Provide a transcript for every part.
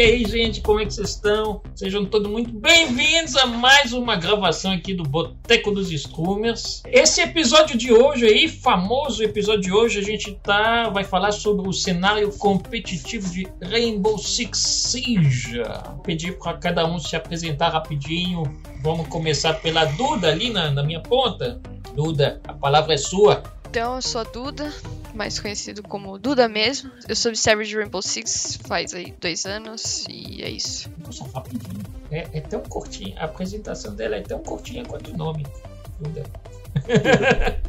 E aí, gente, como é que vocês estão? Sejam todos muito bem-vindos a mais uma gravação aqui do Boteco dos Screamers. Esse episódio de hoje aí, famoso episódio de hoje, a gente tá vai falar sobre o cenário competitivo de Rainbow Six Siege. Vou pedir para cada um se apresentar rapidinho. Vamos começar pela Duda ali na, na minha ponta. Duda, a palavra é sua. Então, eu sou a Duda, mais conhecido como Duda mesmo. Eu sou observer de Rainbow Six faz aí dois anos e é isso. Nossa, rapidinho. É, é tão curtinha, a apresentação dela é tão curtinha quanto o nome. Duda.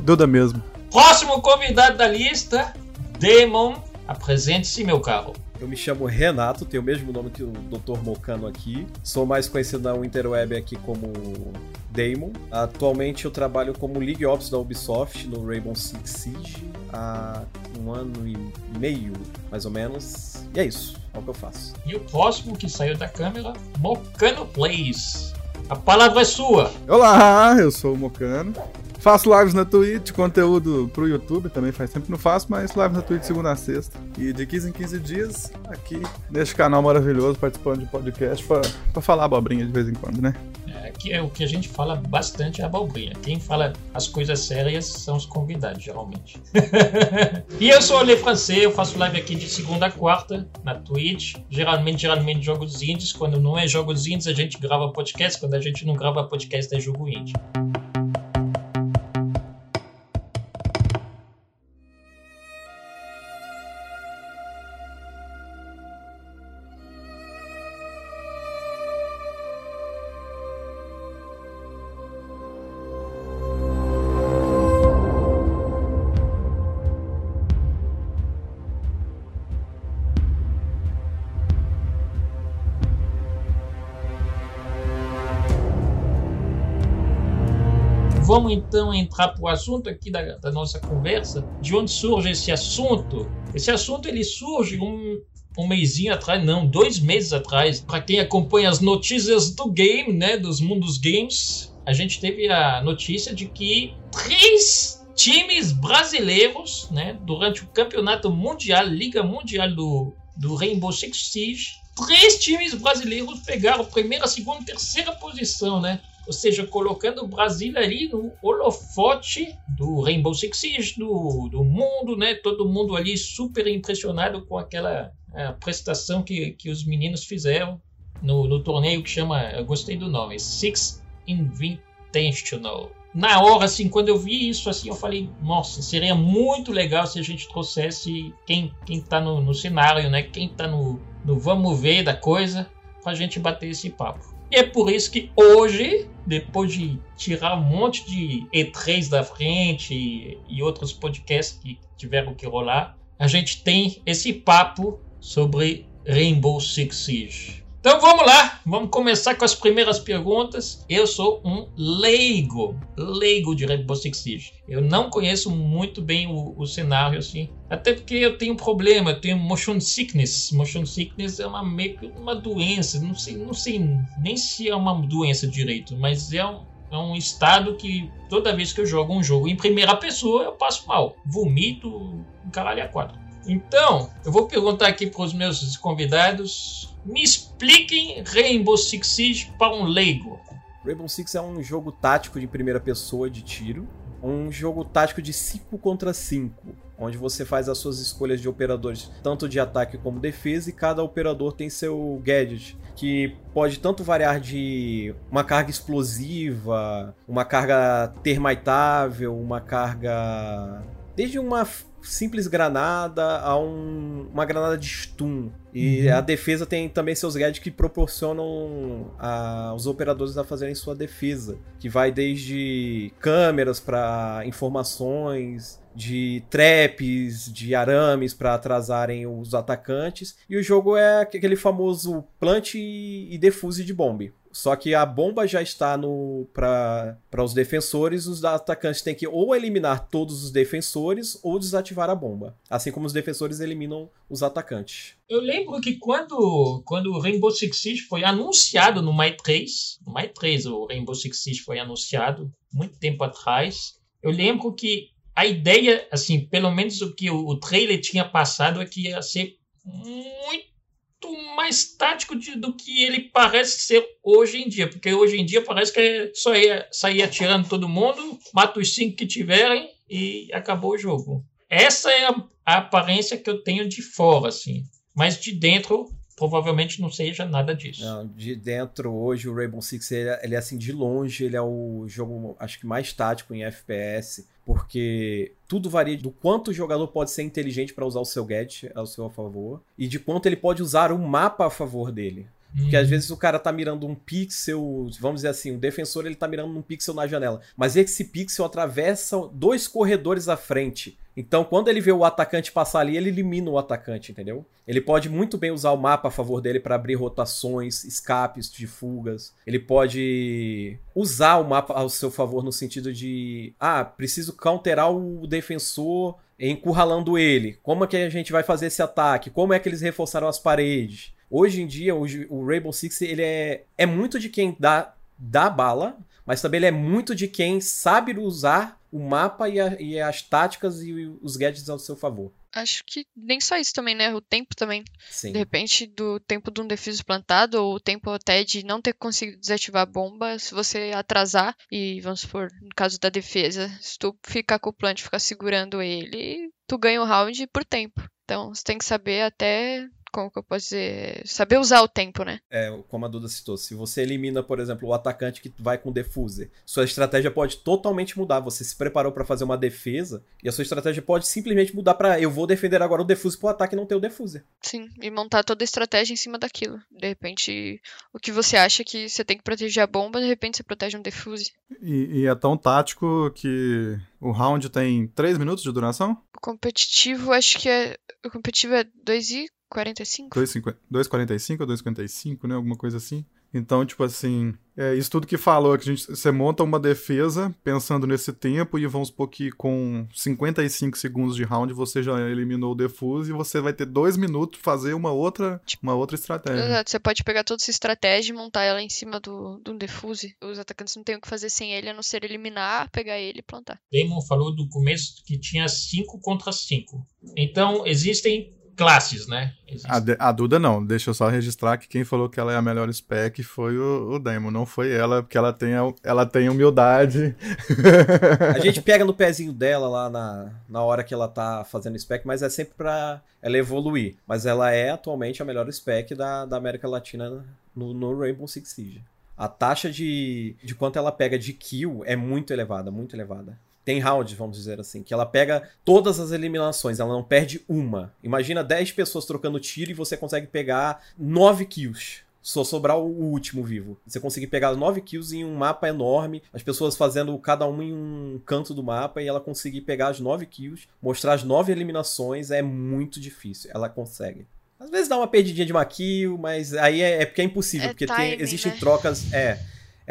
Duda mesmo. Próximo convidado da lista, Demon. Apresente-se, meu caro. Eu me chamo Renato, tenho o mesmo nome que o Dr. Mocano aqui. Sou mais conhecido na Interweb aqui como Damon. Atualmente eu trabalho como League Ops da Ubisoft no Rainbow Six Siege há um ano e meio, mais ou menos. E é isso, é o que eu faço. E o próximo que saiu da câmera, Mocano Plays. A palavra é sua. Olá, eu sou o Mocano. Faço lives na Twitch, conteúdo pro YouTube também faz tempo que não faço, mas live na Twitch segunda a sexta. E de 15 em 15 dias, aqui neste canal maravilhoso, participando de podcast pra, pra falar abobrinha de vez em quando, né? É, que é o que a gente fala bastante é abobrinha. Quem fala as coisas sérias são os convidados, geralmente. e eu sou o Le Francês, eu faço live aqui de segunda a quarta na Twitch. Geralmente, geralmente jogos indies. Quando não é jogos indies, a gente grava podcast. Quando a gente não grava podcast, é jogo indie. Vamos então entrar para o assunto aqui da, da, nossa conversa. De onde surge esse assunto? Esse assunto ele surge um, um mêsinho atrás, não, dois meses atrás. Para quem acompanha as notícias do game, né, dos mundos games, a gente teve a notícia de que três times brasileiros, né, durante o campeonato mundial, Liga Mundial do, do Rainbow Six Siege, três times brasileiros pegaram primeira, segunda terceira posição, né? Ou seja, colocando o Brasil ali no holofote do Rainbow Six Siege, do, do mundo, né? Todo mundo ali super impressionado com aquela é, prestação que, que os meninos fizeram no, no torneio que chama, eu gostei do nome, Six Invitational. Na hora, assim, quando eu vi isso, assim, eu falei, nossa, seria muito legal se a gente trouxesse quem, quem tá no, no cenário, né? Quem tá no, no vamos ver da coisa, pra gente bater esse papo. E é por isso que hoje, depois de tirar um monte de E3 da frente e, e outros podcasts que tiveram que rolar, a gente tem esse papo sobre Rainbow Six Siege. Então vamos lá, vamos começar com as primeiras perguntas. Eu sou um leigo, leigo de Rainbow Six Siege. Eu não conheço muito bem o, o, cenário assim, até porque eu tenho um problema, eu tenho motion sickness. Motion sickness é uma meio que uma doença, não sei, não sei nem se é uma doença direito, mas é um, é um estado que toda vez que eu jogo um jogo em primeira pessoa eu passo mal, vomito, caralho a quatro. Então, eu vou perguntar aqui para os meus convidados me expliquem Rainbow Six Siege para um leigo. Rainbow Six é um jogo tático de primeira pessoa de tiro, um jogo tático de 5 contra 5, onde você faz as suas escolhas de operadores, tanto de ataque como defesa, e cada operador tem seu gadget, que pode tanto variar de uma carga explosiva, uma carga termitável, uma carga desde uma simples granada a um, uma granada de stun. E uhum. a defesa tem também seus gadgets que proporcionam a, os operadores a fazerem sua defesa, que vai desde câmeras para informações, de traps, de arames para atrasarem os atacantes. E o jogo é aquele famoso plant e defuse de bombe. Só que a bomba já está no para os defensores, os atacantes têm que ou eliminar todos os defensores ou desativar a bomba. Assim como os defensores eliminam os atacantes. Eu lembro que quando, quando o Rainbow Six Siege foi anunciado no Mai 3, no Mai 3 o Rainbow Six Siege foi anunciado muito tempo atrás. Eu lembro que a ideia, assim, pelo menos o que o, o trailer tinha passado é que ia ser muito mais tático de, do que ele parece ser hoje em dia. Porque hoje em dia parece que é só ia, sair atirando todo mundo, mata os cinco que tiverem e acabou o jogo. Essa é a, a aparência que eu tenho de fora, assim. Mas de dentro, provavelmente não seja nada disso. Não, de dentro, hoje, o Rainbow Six, ele é, ele é, assim, de longe, ele é o jogo, acho que mais tático em FPS, porque tudo varia do quanto o jogador pode ser inteligente para usar o seu gadget ao seu favor, e de quanto ele pode usar o mapa a favor dele. Porque às uhum. vezes o cara tá mirando um pixel, vamos dizer assim, o defensor ele tá mirando um pixel na janela, mas esse pixel atravessa dois corredores à frente. Então, quando ele vê o atacante passar ali, ele elimina o atacante, entendeu? Ele pode muito bem usar o mapa a favor dele para abrir rotações, escapes de fugas. Ele pode usar o mapa ao seu favor no sentido de, ah, preciso counterar o defensor encurralando ele. Como é que a gente vai fazer esse ataque? Como é que eles reforçaram as paredes? Hoje em dia, o, o Rainbow Six ele é, é muito de quem dá, dá bala, mas também ele é muito de quem sabe usar o mapa e, a, e as táticas e os gadgets ao seu favor. Acho que nem só isso também, né? O tempo também. Sim. De repente, do tempo de um defeso plantado, ou o tempo até de não ter conseguido desativar a bomba, se você atrasar, e vamos supor, no caso da defesa, se tu ficar com o plant ficar segurando ele, tu ganha o round por tempo. Então, você tem que saber até como que eu posso dizer, saber usar o tempo, né? É, como a Duda citou, se você elimina, por exemplo, o atacante que vai com defuser, sua estratégia pode totalmente mudar. Você se preparou para fazer uma defesa e a sua estratégia pode simplesmente mudar para eu vou defender agora o defuser pro ataque não ter o defuser. Sim, e montar toda a estratégia em cima daquilo. De repente, o que você acha que você tem que proteger a bomba, de repente você protege um defuser. E, e é tão tático que o round tem 3 minutos de duração? O competitivo, acho que é. O competitivo é 2 e 45? 2,45 ou 2,55, né? Alguma coisa assim. Então, tipo assim, é isso tudo que falou, que a gente, você monta uma defesa pensando nesse tempo e vamos supor que com 55 segundos de round você já eliminou o defuse e você vai ter dois minutos pra fazer uma outra, tipo, uma outra estratégia. Exato, você pode pegar toda essa estratégia e montar ela em cima do, do defuse. Os atacantes não têm o que fazer sem ele, a não ser eliminar, pegar ele e plantar. Damon falou do começo que tinha 5 contra 5. Então, existem classes, né? A, a, Duda não, deixa eu só registrar que quem falou que ela é a melhor spec foi o, o Demo, não foi ela, porque ela tem, ela tem humildade. A gente pega no pezinho dela lá na, na hora que ela tá fazendo spec, mas é sempre pra ela evoluir. Mas ela é atualmente a melhor spec da, da América Latina no, no Rainbow Six Siege. A taxa de, de quanto ela pega de kill é muito elevada, muito elevada tem rounds, vamos dizer assim, que ela pega todas as eliminações, ela não perde uma. Imagina 10 pessoas trocando tiro e você consegue pegar 9 kills. Só sobrar o último vivo. Você conseguir pegar 9 kills em um mapa enorme, as pessoas fazendo cada um em um canto do mapa e ela conseguir pegar as 9 kills, mostrar as 9 eliminações é muito difícil. Ela consegue. Às vezes dá uma perdidinha de uma kill, mas aí é, é porque é impossível, é porque timing, tem, existem né? trocas. É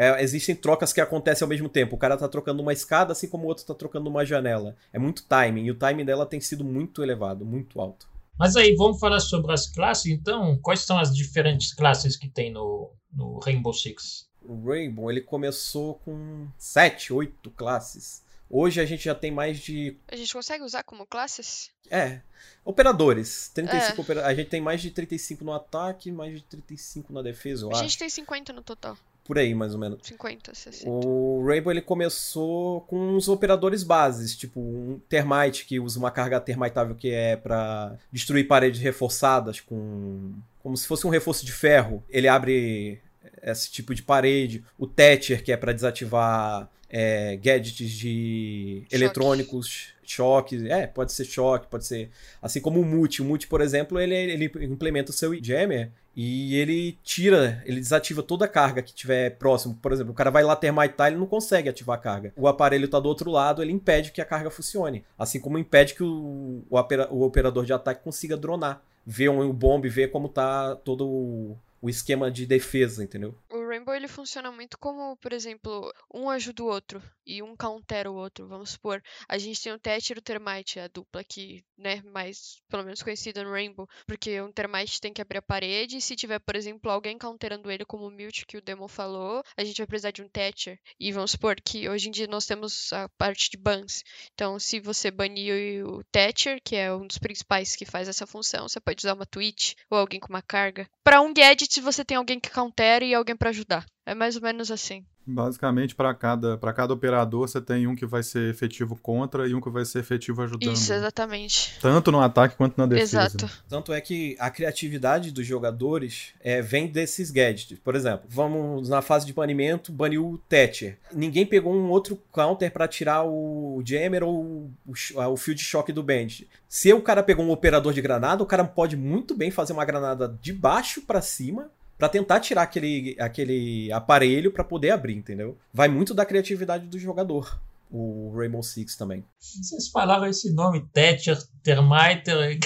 é, existem trocas que acontecem ao mesmo tempo. O cara tá trocando uma escada, assim como o outro tá trocando uma janela. É muito timing, e o timing dela tem sido muito elevado, muito alto. Mas aí, vamos falar sobre as classes, então? Quais são as diferentes classes que tem no, no Rainbow Six? O Rainbow, ele começou com 7, 8 classes. Hoje a gente já tem mais de. A gente consegue usar como classes? É. Operadores. 35 é. Opera... A gente tem mais de 35 no ataque, mais de 35 na defesa, eu a acho. A gente tem 50 no total por aí, mais ou menos. 50, 60. O Rainbow ele começou com uns operadores bases, tipo um Termite, que usa uma carga termitável que é para destruir paredes reforçadas com. como se fosse um reforço de ferro. Ele abre esse tipo de parede. O Thatcher, que é para desativar é, gadgets de Choque. eletrônicos choque, é, pode ser choque, pode ser. Assim como o Mute. O Mute, por exemplo, ele, ele implementa o seu jammer e ele tira, ele desativa toda a carga que tiver próximo. Por exemplo, o cara vai lá termitar, ele não consegue ativar a carga. O aparelho está do outro lado, ele impede que a carga funcione. Assim como impede que o, o, o operador de ataque consiga dronar. Ver um, o bombe, ver como tá todo o, o esquema de defesa, entendeu? O Rainbow ele funciona muito como, por exemplo, um ajuda o outro e um countera o outro. Vamos supor, a gente tem o Thatcher e o Termite, a dupla que, né, mais pelo menos conhecida no Rainbow, porque um Termite tem que abrir a parede e se tiver, por exemplo, alguém counterando ele como o Mute que o Demo falou, a gente vai precisar de um Thatcher. E vamos supor que hoje em dia nós temos a parte de bans. Então, se você banir o Thatcher, que é um dos principais que faz essa função, você pode usar uma Twitch ou alguém com uma carga. Para um gadget, você tem alguém que countera e alguém para ajudar. É mais ou menos assim. Basicamente, para cada, cada operador, você tem um que vai ser efetivo contra e um que vai ser efetivo ajudando. Isso, exatamente. Tanto no ataque quanto na defesa. Exato. Tanto é que a criatividade dos jogadores é, vem desses gadgets. Por exemplo, vamos na fase de banimento, baniu o Thatcher. Ninguém pegou um outro counter para tirar o Jammer ou o, o Field Shock do Bandit. Se o cara pegou um operador de granada, o cara pode muito bem fazer uma granada de baixo para cima para tentar tirar aquele, aquele aparelho para poder abrir, entendeu? Vai muito da criatividade do jogador. O Rainbow Six também. Vocês falaram esse nome, Thatcher, Termiter.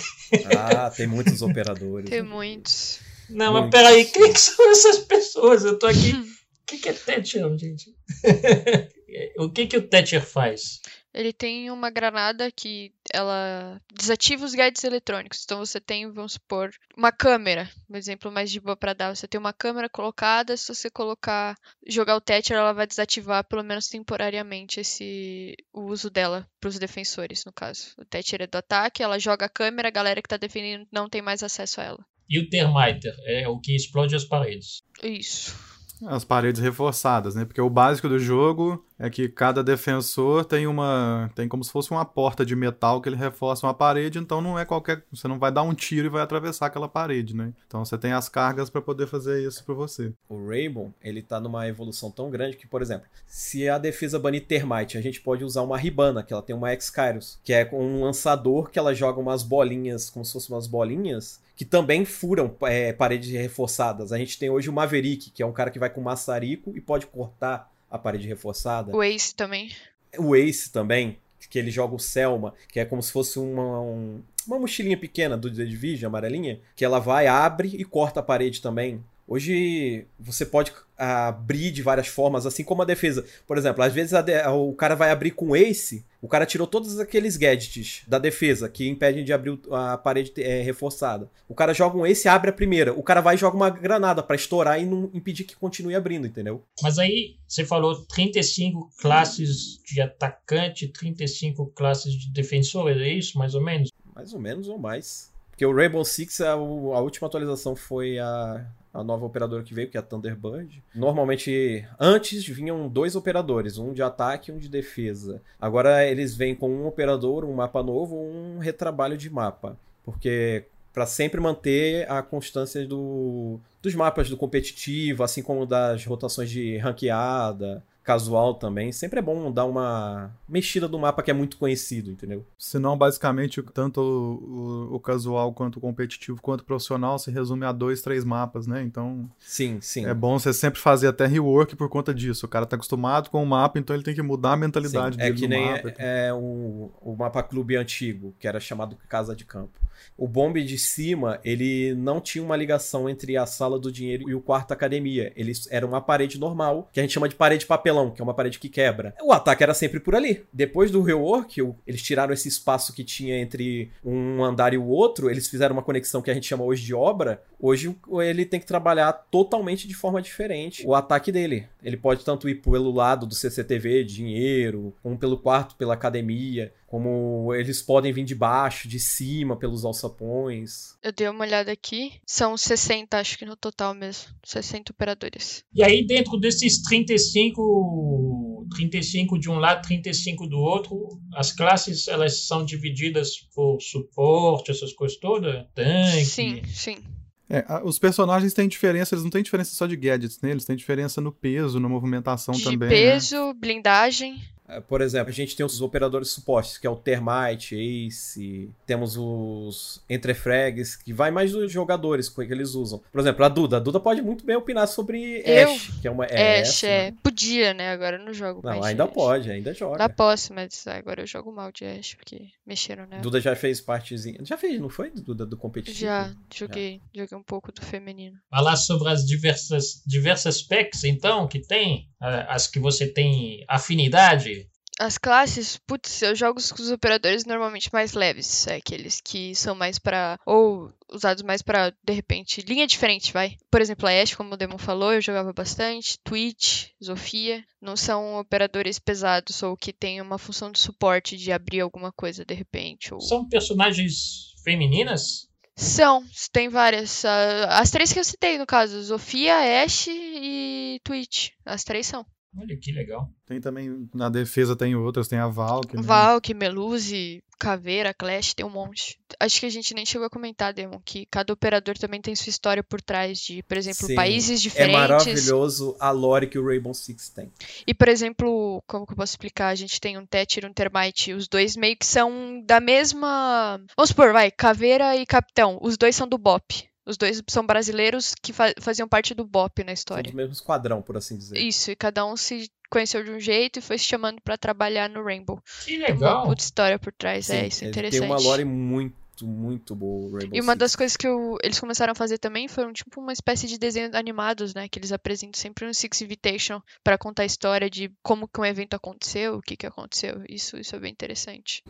Ah, tem muitos operadores. Tem muitos. Não, muitos. mas peraí, quem que são essas pessoas? Eu tô aqui. O que, que é Thatcher, gente? o que, que o Thatcher faz? Ele tem uma granada que ela desativa os gadgets eletrônicos. Então você tem, vamos supor, uma câmera, um exemplo mais de boa para dar. Você tem uma câmera colocada, se você colocar, jogar o Thatcher, ela vai desativar pelo menos temporariamente esse o uso dela para os defensores, no caso. O Thatcher é do ataque, ela joga a câmera, a galera que tá defendendo não tem mais acesso a ela. E o Thermiter é o que explode as paredes. Isso. As paredes reforçadas, né? Porque o básico do jogo é que cada defensor tem uma. tem como se fosse uma porta de metal que ele reforça uma parede, então não é qualquer. Você não vai dar um tiro e vai atravessar aquela parede, né? Então você tem as cargas para poder fazer isso para você. O Rainbow, ele tá numa evolução tão grande que, por exemplo, se a defesa banir Termite, a gente pode usar uma Ribana, que ela tem uma X-Kairos, que é um lançador que ela joga umas bolinhas, como se fossem umas bolinhas, que também furam é, paredes reforçadas. A gente tem hoje o Maverick, que é um cara que vai com maçarico e pode cortar a parede reforçada. O Ace também. O Ace também, que ele joga o Selma, que é como se fosse uma, um, uma mochilinha pequena do The Division, amarelinha, que ela vai, abre e corta a parede também. Hoje você pode abrir de várias formas, assim como a defesa. Por exemplo, às vezes de... o cara vai abrir com Ace, o cara tirou todos aqueles gadgets da defesa que impedem de abrir a parede é, reforçada. O cara joga um Ace e abre a primeira. O cara vai e joga uma granada para estourar e não impedir que continue abrindo, entendeu? Mas aí você falou 35 classes de atacante, 35 classes de defensor, é isso mais ou menos? Mais ou menos ou mais. Porque o Rainbow Six, a, a última atualização foi a a nova operadora que veio, que é a Thunderbird. Normalmente, antes vinham dois operadores, um de ataque e um de defesa. Agora eles vêm com um operador, um mapa novo, um retrabalho de mapa. Porque para sempre manter a constância do, dos mapas do competitivo, assim como das rotações de ranqueada, casual também. Sempre é bom dar uma mexida do mapa que é muito conhecido, entendeu? Senão, basicamente, tanto o, o, o, casual quanto o competitivo quanto o profissional se resume a dois, três mapas, né? Então. Sim, sim. É bom você sempre fazer até rework por conta disso. O cara tá acostumado com o mapa, então ele tem que mudar a mentalidade sim, dele. É que nem mapa, é, é o, o mapa clube antigo, que era chamado Casa de Campo. O bombe de cima, ele não tinha uma ligação entre a sala do dinheiro e o quarto academia. Ele era uma parede normal, que a gente chama de parede papelão, que é uma parede que quebra. O ataque era sempre por ali. Depois do rework, eles tiraram esse espaço que tinha entre um andar e o outro, eles fizeram uma conexão que a gente chama hoje de obra. Hoje ele tem que trabalhar totalmente de forma diferente o ataque dele. Ele pode tanto ir pelo lado do CCTV, dinheiro, como pelo quarto, pela academia como eles podem vir de baixo, de cima, pelos alçapões. Eu dei uma olhada aqui, são 60, acho que no total mesmo, 60 operadores. E aí dentro desses 35, 35 de um lado, 35 do outro, as classes elas são divididas por suporte, essas coisas todas? Tanque? Sim, sim. É, os personagens têm diferença, eles não têm diferença só de gadgets, né? Eles têm diferença no peso, na movimentação de também. De peso, né? blindagem. É, por exemplo, a gente tem os operadores supostos, que é o Termite, Ace, temos os Entrefrags, que vai mais dos jogadores que eles usam. Por exemplo, a Duda. A Duda pode muito bem opinar sobre Eu? Ash, que é uma é Ash, é. Podia, né? Agora eu não jogo Não, mais. ainda de pode, ainda joga. Ainda posso, mas agora eu jogo mal de Ash, porque mexeram nela. Duda já fez partezinha. Já fez, não foi, Duda, do competitivo? Já, joguei, joguei um pouco do feminino. Falar sobre as diversas, diversas packs, então, que tem, as que você tem afinidade. As classes, putz, eu jogo com os operadores normalmente mais leves, é aqueles que são mais pra. ou usados mais pra, de repente, linha diferente, vai. Por exemplo, a Ashe, como o Demon falou, eu jogava bastante. Twitch, Zofia, não são operadores pesados ou que têm uma função de suporte de abrir alguma coisa de repente. Ou... São personagens femininas? São, tem várias. ah, As três que eu citei, no caso, Zofia, Ashe e Twitch. As três são. Olha que legal. Tem também, na defesa tem outras, tem a Valk, né? Valk, Melusi, Caveira, Clash, tem um monte. Acho que a gente nem chegou a comentar, Demon, que cada operador também tem sua história por trás de, por exemplo, Sim, países É diferentes. maravilhoso a lore que o Rainbow Six tem. E, por exemplo, como que eu posso explicar? A gente tem um Thatcher e um Termite. Os dois meio que são da mesma. Vamos supor, vai, Caveira e Capitão. Os dois são do BOP. Os dois são brasileiros que fa- faziam parte do BOP na São história. do mesmo esquadrão, por assim dizer. Isso, e cada um se conheceu de um jeito e foi se chamando pra trabalhar no Rainbow. Que Tem uma legal. puta história por trás, Sim, é isso, é interessante. Tem uma lore muito, muito boa, o Rainbow E uma Six. das coisas que eu- eles começaram a fazer também foram tipo uma espécie de desenhos animados, né? Que eles apresentam sempre no Six Invitation pra contar a história de como que um evento aconteceu, o que que aconteceu. Isso, isso é bem interessante.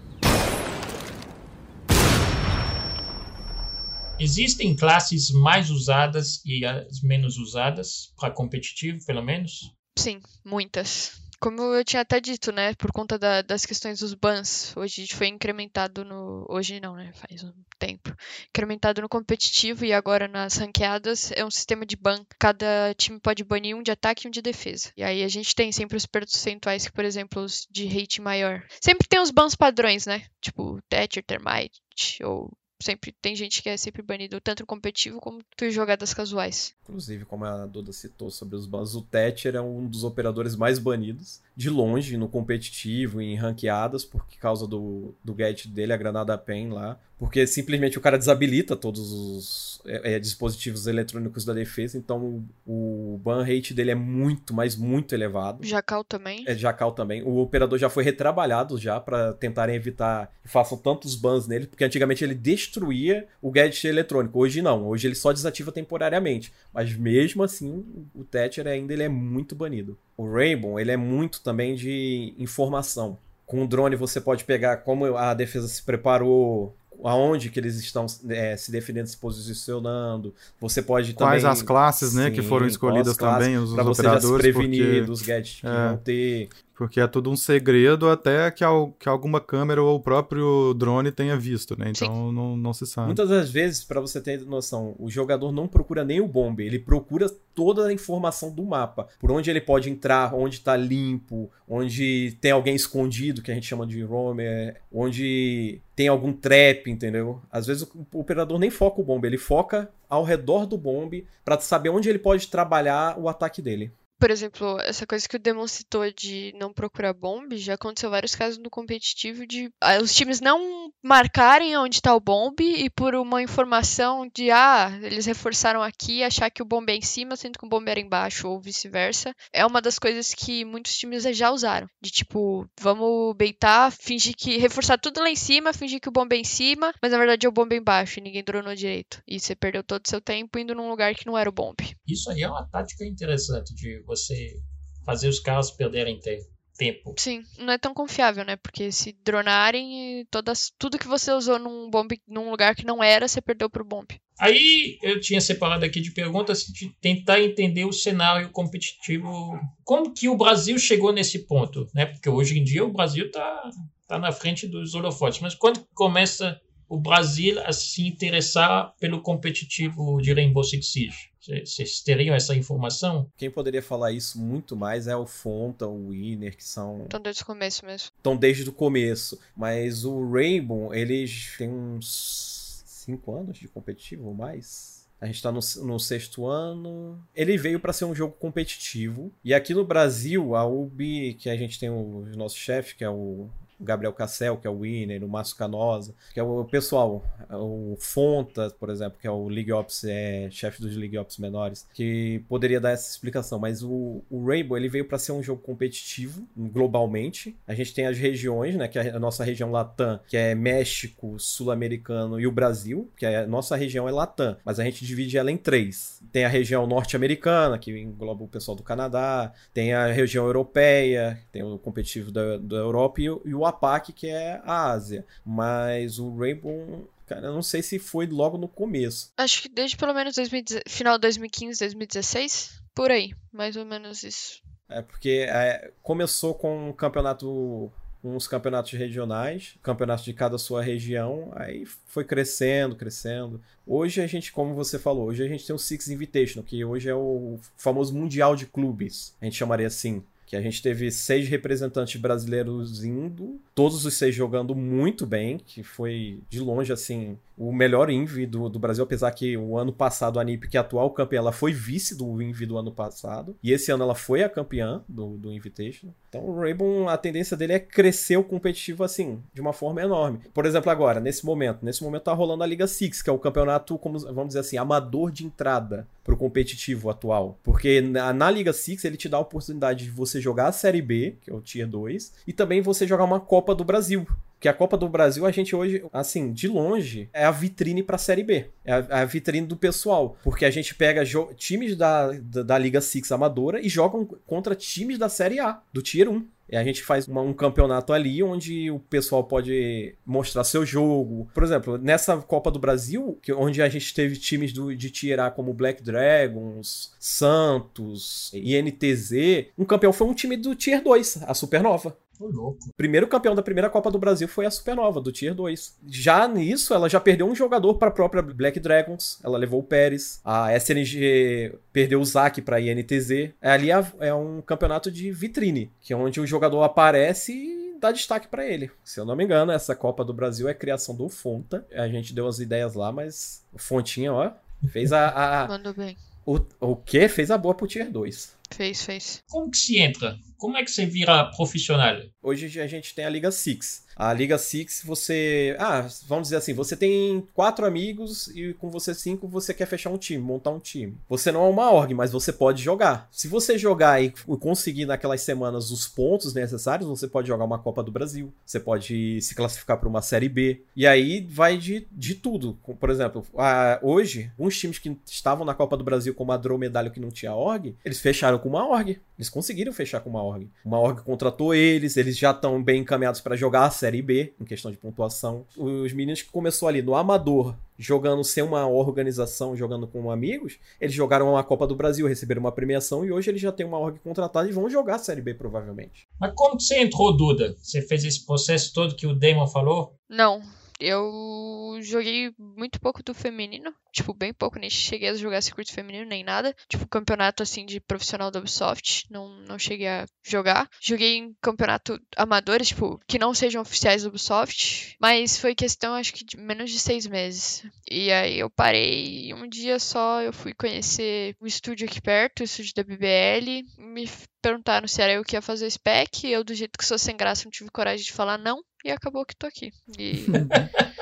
Existem classes mais usadas e as menos usadas para competitivo, pelo menos? Sim, muitas. Como eu tinha até dito, né? Por conta da- das questões dos bans, hoje foi incrementado no. Hoje não, né? Faz um tempo. Incrementado no competitivo e agora nas ranqueadas é um sistema de ban. Cada time pode banir um de ataque e um de defesa. E aí a gente tem sempre os percentuais que, por exemplo, os de hate maior. Sempre tem os bans padrões, né? Tipo Thatcher, Termite, ou. Sempre tem gente que é sempre banido, tanto no competitivo como em jogadas casuais. Inclusive, como a Duda citou sobre os bans, o Thatcher é um dos operadores mais banidos, de longe, no competitivo, em ranqueadas, por causa do, do gadget dele, a granada PEN lá. Porque simplesmente o cara desabilita todos os é, é, dispositivos eletrônicos da defesa, então o, o ban rate dele é muito, mas muito elevado. Jacal também. É Jacal também. O operador já foi retrabalhado já pra tentarem evitar que façam tantos bans nele, porque antigamente ele destruía o gadget eletrônico. Hoje não, hoje ele só desativa temporariamente. Mas mesmo assim, o Thatcher ainda ele é muito banido. O Rainbow, ele é muito também de informação. Com o drone você pode pegar como a defesa se preparou, aonde que eles estão é, se defendendo, se posicionando. Você pode também... Quais as classes, né, que Sim, foram quais escolhidas também, os, os Pra você já se operadores, prevenir porque, dos gadgets que É. vão ter. Porque é tudo um segredo até que, al- que alguma câmera ou o próprio drone tenha visto, né? Então não, não se sabe. Muitas das vezes, pra você ter noção, o jogador não procura nem o bombe, ele procura toda a informação do mapa. Por onde ele pode entrar, onde tá limpo, onde tem alguém escondido, que a gente chama de roamer, onde tem algum trap, entendeu? Às vezes o, operador nem foca o bombe, ele foca ao redor do bombe pra saber onde ele pode trabalhar o ataque dele. Por exemplo, essa coisa que o Demon citou de não procurar bombe, já aconteceu vários casos no competitivo de ah, os times não marcarem onde tá o bombe e por uma informação de ah, eles reforçaram aqui, achar que o bombe é em cima, sendo que o bombe era embaixo, ou vice-versa. É uma das coisas que muitos times já usaram. De tipo, vamos beitar, fingir que. reforçar tudo lá em cima, fingir que o bombe é em cima, mas na verdade é o bombe embaixo e ninguém dronou direito. E você perdeu todo o seu tempo indo num lugar que não era o bombe. Isso aí é uma tática interessante de você fazer os caras perderem te- tempo. Sim, não é tão confiável, né? Porque se dronarem, todas, tudo que você usou num bombe, num lugar que não era, você perdeu pro bombe. Aí eu tinha separado aqui de perguntas de tentar entender o cenário competitivo. Como que o Brasil chegou nesse ponto? Né? Porque hoje em dia o Brasil está tá na frente dos holofotes. Mas quando começa o Brasil a se interessar pelo competitivo de Rainbow Six Siege? Vocês teriam essa informação? Quem poderia falar isso muito mais é o Fonta, o Winner, que são Então desde o começo mesmo. estão desde o começo. Mas o Rainbow, eles têm uns 5 anos de competitivo ou mais. A gente tá no, no sexto ano. Ele veio para ser um jogo competitivo. E aqui no Brasil, a UB, que a gente tem o nosso chefe, que é o o Gabriel Cassel, que é o winner, o Márcio Canosa, que é o pessoal, o Fonta, por exemplo, que é o League Ops, é chefe dos League Ops menores, que poderia dar essa explicação, mas o, o Rainbow ele veio para ser um jogo competitivo globalmente. A gente tem as regiões, né, que é a nossa região Latam, que é México, Sul-Americano e o Brasil, que é a nossa região é Latam, mas a gente divide ela em três. Tem a região norte-americana, que engloba o pessoal do Canadá, tem a região europeia, tem o competitivo da, da Europa e, e o APAC, que é a Ásia. Mas o Rainbow Cara, eu não sei se foi logo no começo. Acho que desde pelo menos 2010, final de 2015, 2016, por aí, mais ou menos isso. É porque é, começou com um campeonato uns campeonatos regionais, campeonatos de cada sua região, aí foi crescendo, crescendo. Hoje a gente, como você falou, hoje a gente tem o Six Invitational, que hoje é o famoso Mundial de Clubes, a gente chamaria assim que a gente teve seis representantes brasileiros indo, todos os seis jogando muito bem, que foi de longe assim o melhor Invi do, do Brasil, apesar que o ano passado a NIP, que é a atual campeã, ela foi vice do Invi do ano passado, e esse ano ela foi a campeã do, do Invitation. Então o Rainbow, a tendência dele é crescer o competitivo assim, de uma forma enorme. Por exemplo, agora, nesse momento, nesse momento tá rolando a Liga Six, que é o campeonato, como vamos dizer assim, amador de entrada pro competitivo atual. Porque na, na Liga Six ele te dá a oportunidade de você jogar a Série B, que é o Tier 2, e também você jogar uma Copa do Brasil, que a Copa do Brasil, a gente hoje, assim, de longe, é a vitrine para a Série B. É a, a, vitrine do pessoal. Porque a gente pega times da, da, da, Liga Six amadora e jogam contra times da Série A, do Tier 1. E a gente faz uma, um campeonato ali onde o pessoal pode mostrar seu jogo. Por exemplo, nessa Copa do Brasil, que, onde a gente teve times do, de Tier A como Black Dragons, Santos, INTZ, um campeão foi um time do Tier 2, a Supernova. Ô, louco. Primeiro campeão da primeira Copa do Brasil foi a Supernova, do Tier 2. Já nisso, ela já perdeu um jogador para a própria Black Dragons. Ela levou o Pérez. A SNG perdeu o Zac para a INTZ. Ali é, é um campeonato de vitrine, que é onde o jogador aparece e dá destaque para ele. Se eu não me engano, essa Copa do Brasil é criação do Fonta. A gente deu as ideias lá, mas o Fontinha, ó, fez a. a... Mandou bem. O, o que? Fez a boa pro Tier 2. Fez, fez. Como que se entra? Como é que você vira profissional? Hoje a gente tem a Liga Six. A Liga Six, você. Ah, vamos dizer assim, você tem quatro amigos e com você cinco você quer fechar um time, montar um time. Você não é uma org, mas você pode jogar. Se você jogar e conseguir naquelas semanas os pontos necessários, você pode jogar uma Copa do Brasil. Você pode se classificar para uma Série B. E aí vai de, de tudo. Por exemplo, a, hoje, uns times que estavam na Copa do Brasil como a Dromedalho que não tinha org, eles fecharam com uma org. Eles conseguiram fechar com uma org. Uma org contratou eles, eles já estão bem encaminhados para jogar a Série B, em questão de pontuação. Os meninos que começou ali no Amador, jogando sem uma organização, jogando com amigos, eles jogaram uma Copa do Brasil, receberam uma premiação e hoje eles já têm uma org contratada e vão jogar a Série B provavelmente. Mas como você entrou, Duda? Você fez esse processo todo que o Damon falou? Não, eu joguei muito pouco do feminino, tipo, bem pouco, nem cheguei a jogar circuito feminino nem nada. Tipo, campeonato assim de profissional da Ubisoft, não, não cheguei a jogar. Joguei em campeonato amadores, tipo, que não sejam oficiais da Ubisoft, mas foi questão, acho que de menos de seis meses. E aí eu parei e um dia só eu fui conhecer o estúdio aqui perto, o estúdio da BBL, me perguntaram se era eu que ia fazer o spec, eu do jeito que sou sem graça não tive coragem de falar não, e acabou que tô aqui. E.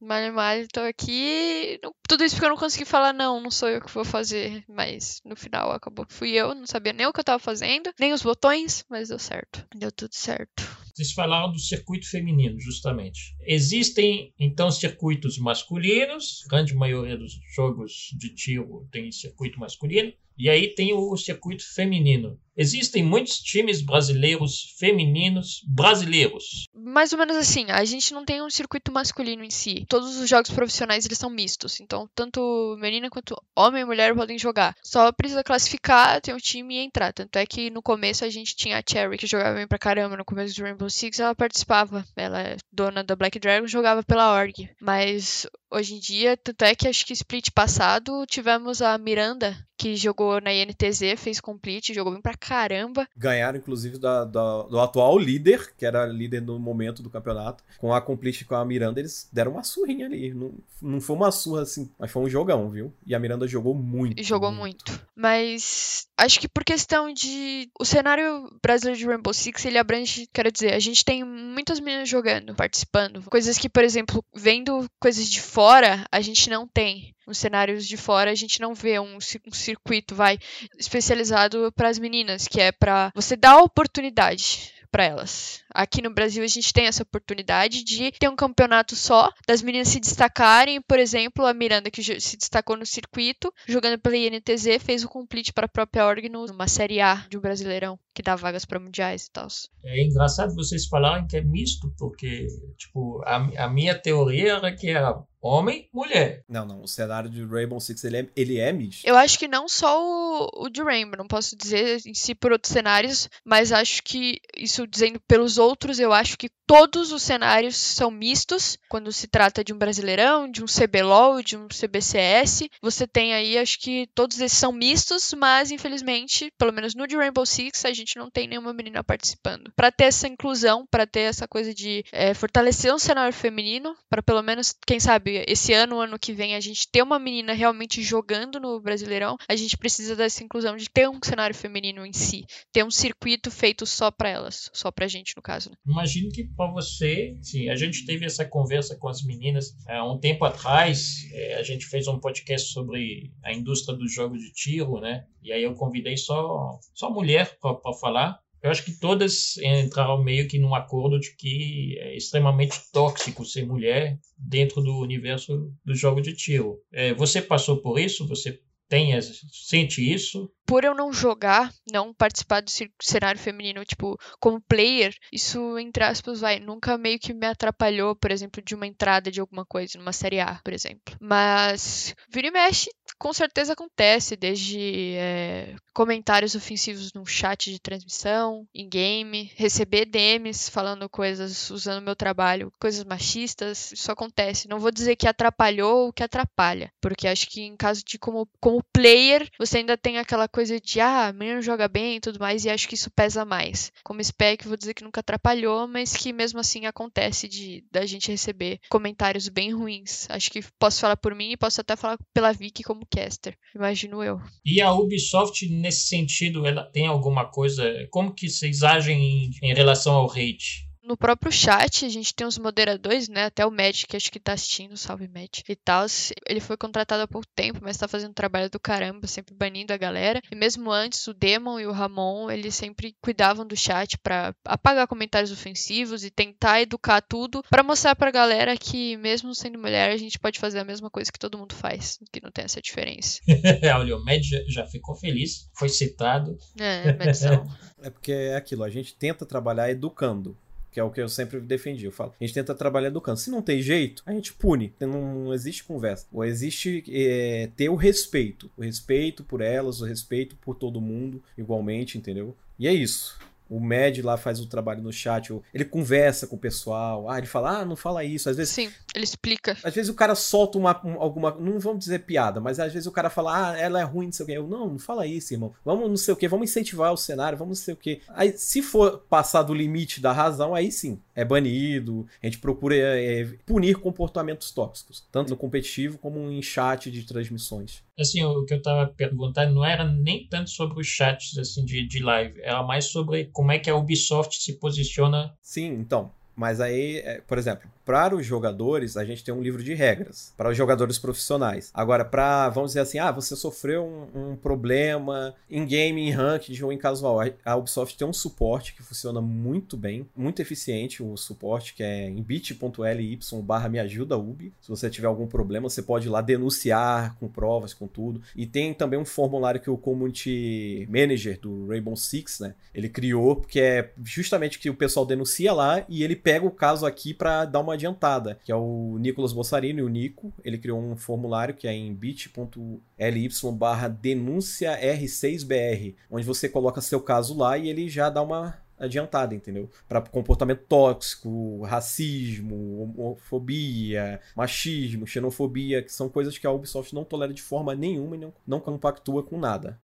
Malho Malho, tô aqui. Tudo isso porque eu não consegui falar, não, não sou eu que vou fazer. Mas no final acabou que fui eu, não sabia nem o que eu tava fazendo, nem os botões, mas deu certo. Deu tudo certo. Vocês falaram do circuito feminino, justamente. Existem, então, circuitos masculinos, grande maioria dos jogos de tiro tem circuito masculino, e aí tem o circuito feminino. Existem muitos times brasileiros femininos brasileiros. Mais ou menos assim, a gente não tem um circuito masculino em si. Todos os jogos profissionais eles são mistos, então tanto menina quanto homem e mulher podem jogar. Só precisa classificar, ter um time e entrar. Tanto é que no começo a gente tinha a Cherry que jogava bem pra caramba no começo do Rainbow Six, ela participava. Ela é dona da Black Dragon, jogava pela org. Mas hoje em dia, tanto é que acho que split passado tivemos a Miranda que jogou na INTZ, fez complete, jogou bem pra caramba. Ganharam, inclusive, da, da, do atual líder, que era líder no momento do campeonato. Com a complete com a Miranda, eles deram uma surrinha ali. Não, não foi uma surra assim, mas foi um jogão, viu? E a Miranda jogou muito. Jogou muito. muito. Mas Acho que por questão de. O cenário brasileiro de Rainbow Six, ele abrange. Quero dizer, a gente tem muitas meninas jogando, participando. Coisas que, por exemplo, vendo coisas de fora, a gente não tem. Nos cenários de fora, a gente não vê um, um circuito, vai, especializado para as meninas, que é para você dar oportunidade para elas. Aqui no Brasil a gente tem essa oportunidade de ter um campeonato só, das meninas se destacarem, por exemplo, a Miranda que se destacou no circuito, jogando pela INTZ, fez o complete para a própria org numa série A de um Brasileirão, que dá vagas para mundiais e tal. É engraçado vocês falarem que é misto, porque tipo, a, a minha teoria era que era homem, mulher. Não, não. O cenário de Rainbow Six ele é, ele é misto. Eu acho que não só o, o de Rainbow, não posso dizer em si por outros cenários, mas acho que isso dizendo pelos outros, eu acho que todos os cenários são mistos quando se trata de um Brasileirão, de um CBLOL, de um CBCS. Você tem aí, acho que todos esses são mistos, mas infelizmente, pelo menos no de Rainbow Six, a gente não tem nenhuma menina participando. Para ter essa inclusão, para ter essa coisa de é, fortalecer um cenário feminino, para pelo menos, quem sabe, esse ano, ano que vem, a gente ter uma menina realmente jogando no Brasileirão, a gente precisa dessa inclusão de ter um cenário feminino em si, ter um circuito feito só para elas, só pra gente, no caso. Né? Imagino que para você, sim, a gente teve essa conversa com as meninas há um tempo atrás, é, a gente fez um podcast sobre a indústria do jogo de tiro, né? E aí eu convidei só, só mulher para falar. Eu acho que todas entraram meio que num acordo de que é extremamente tóxico ser mulher dentro do universo do jogo de tiro. É, você passou por isso? Você tem, sente isso? Por eu não jogar, não participar do cenário feminino, tipo, como player, isso, entre aspas, vai, nunca meio que me atrapalhou, por exemplo, de uma entrada de alguma coisa, numa série A, por exemplo. Mas, vira e mexe, com certeza acontece, desde é, comentários ofensivos no chat de transmissão, em game, receber DMs falando coisas, usando meu trabalho, coisas machistas, isso acontece. Não vou dizer que atrapalhou ou que atrapalha, porque acho que em caso de como, como player, você ainda tem aquela coisa de, ah, a menina joga bem e tudo mais, e acho que isso pesa mais. Como spec, vou dizer que nunca atrapalhou, mas que mesmo assim acontece de da gente receber comentários bem ruins. Acho que posso falar por mim e posso até falar pela Vicky como caster, imagino eu. E a Ubisoft, nesse sentido, ela tem alguma coisa. Como que vocês agem em, em relação ao hate? No próprio chat, a gente tem os moderadores, né? Até o Matt, que acho que tá assistindo, salve Matt e tal. Ele foi contratado há pouco tempo, mas tá fazendo um trabalho do caramba, sempre banindo a galera. E mesmo antes, o Demon e o Ramon, eles sempre cuidavam do chat para apagar comentários ofensivos e tentar educar tudo para mostrar pra galera que, mesmo sendo mulher, a gente pode fazer a mesma coisa que todo mundo faz, que não tem essa diferença. Olha, o Matt já ficou feliz, foi citado. É, medição. é porque é aquilo, a gente tenta trabalhar educando que é o que eu sempre defendi. Eu falo, a gente tenta trabalhar educando. Se não tem jeito, a gente pune. Não existe conversa. Ou existe é, ter o respeito. O respeito por elas, o respeito por todo mundo, igualmente, entendeu? E é isso. O Med lá faz o trabalho no chat, ele conversa com o pessoal. Ah, ele fala, ah, não fala isso. Às vezes. Sim, ele explica. Às vezes o cara solta uma, alguma. Não vamos dizer piada, mas às vezes o cara fala, ah, ela é ruim, não sei o quê. Eu, não, não fala isso, irmão. Vamos não sei o quê, vamos incentivar o cenário, vamos não sei o quê. Aí, se for passar do limite da razão, aí sim, é banido. A gente procura é, é, punir comportamentos tóxicos, tanto no competitivo como em chat de transmissões. Assim, o que eu tava perguntando não era nem tanto sobre os chats assim, de, de live, era mais sobre como é que a Ubisoft se posiciona. Sim, então. Mas aí, é, por exemplo, para os jogadores, a gente tem um livro de regras. Para os jogadores profissionais. Agora, para, vamos dizer assim, ah, você sofreu um, um problema em game, em ranked ou em casual. A Ubisoft tem um suporte que funciona muito bem, muito eficiente o suporte, que é em bit.ly barra me ajuda Ubi. Se você tiver algum problema, você pode ir lá denunciar com provas, com tudo. E tem também um formulário que o Community Manager do Rainbow Six, né, ele criou, que é justamente que o pessoal denuncia lá e ele pega o caso aqui para dar uma adiantada, que é o Nicolas Bossarino, o Nico. Ele criou um formulário que é em bit.ly barra denúncia R6BR, onde você coloca seu caso lá e ele já dá uma adiantada, entendeu? Para comportamento tóxico, racismo, homofobia, machismo, xenofobia, que são coisas que a Ubisoft não tolera de forma nenhuma e não, não compactua com nada.